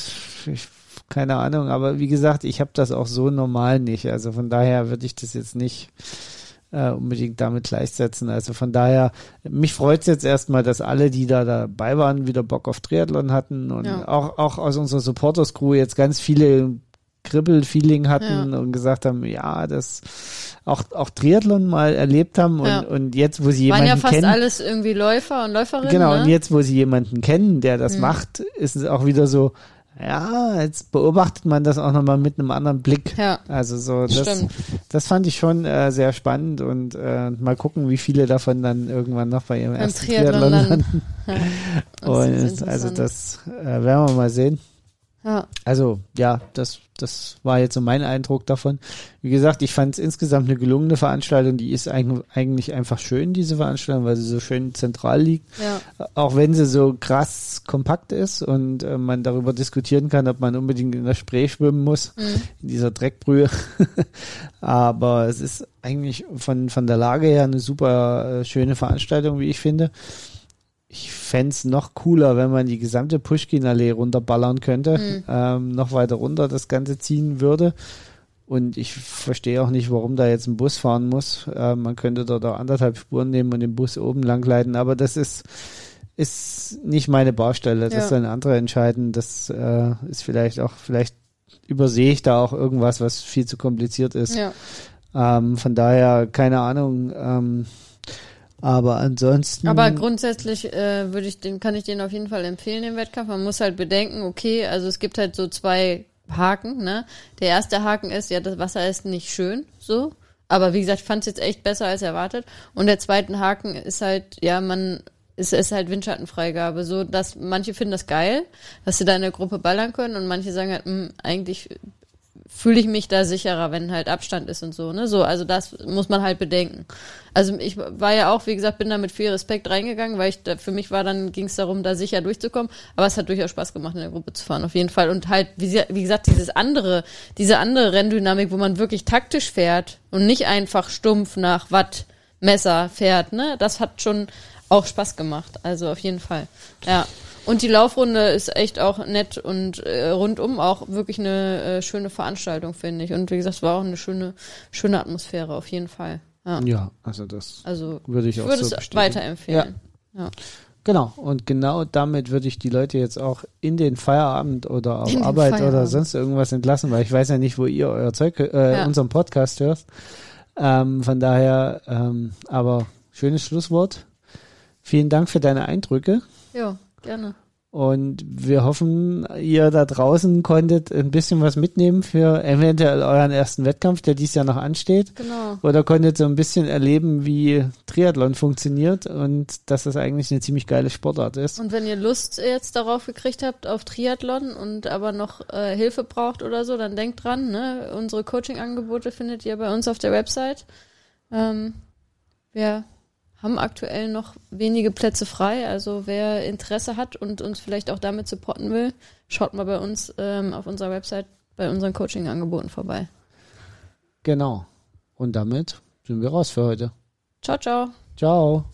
Ich, keine Ahnung, aber wie gesagt, ich habe das auch so normal nicht. Also von daher würde ich das jetzt nicht äh, unbedingt damit gleichsetzen. Also von daher, mich freut es jetzt erstmal, dass alle, die da dabei waren, wieder Bock auf Triathlon hatten und Ja. auch, auch aus unserer Supporters-Crew jetzt ganz viele Kribbel-Feeling hatten und gesagt haben, ja, das auch, auch Triathlon mal erlebt haben und, Ja. und jetzt, wo sie Waren jemanden ja fast kennen, alles irgendwie Läufer und Läuferinnen. Genau, ne? und jetzt, wo sie jemanden kennen, der das Mhm. macht, ist es auch wieder so, ja, jetzt beobachtet man das auch nochmal mit einem anderen Blick. Ja, Also so, das, stimmt. das fand ich schon äh, sehr spannend und äh, mal gucken, wie viele davon dann irgendwann noch bei ihrem Beim ersten Triathlon landen. Ja. Und also das äh, werden wir mal sehen. Ja, Also ja, das, das war jetzt so mein Eindruck davon. Wie gesagt, ich fand es insgesamt eine gelungene Veranstaltung. Die ist eigentlich, eigentlich einfach schön, diese Veranstaltung, weil sie so schön zentral liegt. ja, Auch wenn sie so krass kompakt ist und äh, man darüber diskutieren kann, ob man unbedingt in der Spree schwimmen muss, Mhm. in dieser Dreckbrühe. Aber es ist eigentlich von, von der Lage her eine super äh, schöne Veranstaltung, wie ich finde. Ich fänd's es noch cooler, wenn man die gesamte Pushkin-Allee runterballern könnte, Mhm. ähm, noch weiter runter das Ganze ziehen würde. Und ich verstehe auch nicht, warum da jetzt ein Bus fahren muss. Äh, man könnte dort auch anderthalb Spuren nehmen und den Bus oben lang leiten, aber das ist, ist nicht meine Baustelle. Das Ja. sollen andere entscheiden. Das äh, ist vielleicht auch, vielleicht übersehe ich da auch irgendwas, was viel zu kompliziert ist. ja. Ähm, von daher, keine Ahnung. Ähm, aber ansonsten. Aber grundsätzlich äh, würde ich den, kann ich den auf jeden Fall empfehlen, den Wettkampf. Man muss halt bedenken, okay, also es gibt halt so zwei Haken, ne? Der erste Haken ist, ja, das Wasser ist nicht schön, so. Aber wie gesagt, ich fand es jetzt echt besser als erwartet. Und der zweite Haken ist halt, ja, man, es ist halt Windschattenfreigabe, so dass manche finden das geil, dass sie da in der Gruppe ballern können und manche sagen halt, mh, eigentlich fühle ich mich da sicherer, wenn halt Abstand ist und so, ne? So, also das muss man halt bedenken. Also ich war ja auch, wie gesagt, bin da mit viel Respekt reingegangen, weil ich da, für mich war dann, ging es darum, da sicher durchzukommen. Aber es hat durchaus Spaß gemacht, in der Gruppe zu fahren, auf jeden Fall. Und halt, wie, wie gesagt, dieses andere, diese andere Renndynamik, wo man wirklich taktisch fährt und nicht einfach stumpf nach Watt Messer fährt, ne? Das hat schon auch Spaß gemacht. Also auf jeden Fall. Ja. Und die Laufrunde ist echt auch nett und äh, rundum auch wirklich eine äh, schöne Veranstaltung, finde ich. Und wie gesagt, es war auch eine schöne, schöne Atmosphäre, auf jeden Fall. Ja. ja, also das Also würde ich ich auch würde so es weiterempfehlen. Ja. Genau, und genau damit würde ich die Leute jetzt auch in den Feierabend oder auf Arbeit oder Feierabend. sonst irgendwas entlassen, weil ich weiß ja nicht, wo ihr euer Zeug, äh, Ja. unseren Podcast hört. Ähm, von daher, ähm, aber schönes Schlusswort. Vielen Dank für deine Eindrücke. ja, gerne. Und wir hoffen, ihr da draußen konntet ein bisschen was mitnehmen für eventuell euren ersten Wettkampf, der dies Jahr noch ansteht. Genau. Oder konntet so ein bisschen erleben, wie Triathlon funktioniert und dass das eigentlich eine ziemlich geile Sportart ist. Und wenn ihr Lust jetzt darauf gekriegt habt, auf Triathlon und aber noch äh, Hilfe braucht oder so, dann denkt dran, ne? unsere Coaching-Angebote findet ihr bei uns auf der Website. Ähm, wir haben aktuell noch wenige Plätze frei, also wer Interesse hat und uns vielleicht auch damit supporten will, schaut mal bei uns ähm, auf unserer Website bei unseren Coaching-Angeboten vorbei. Genau. Und damit sind wir raus für heute. Ciao, ciao. Ciao.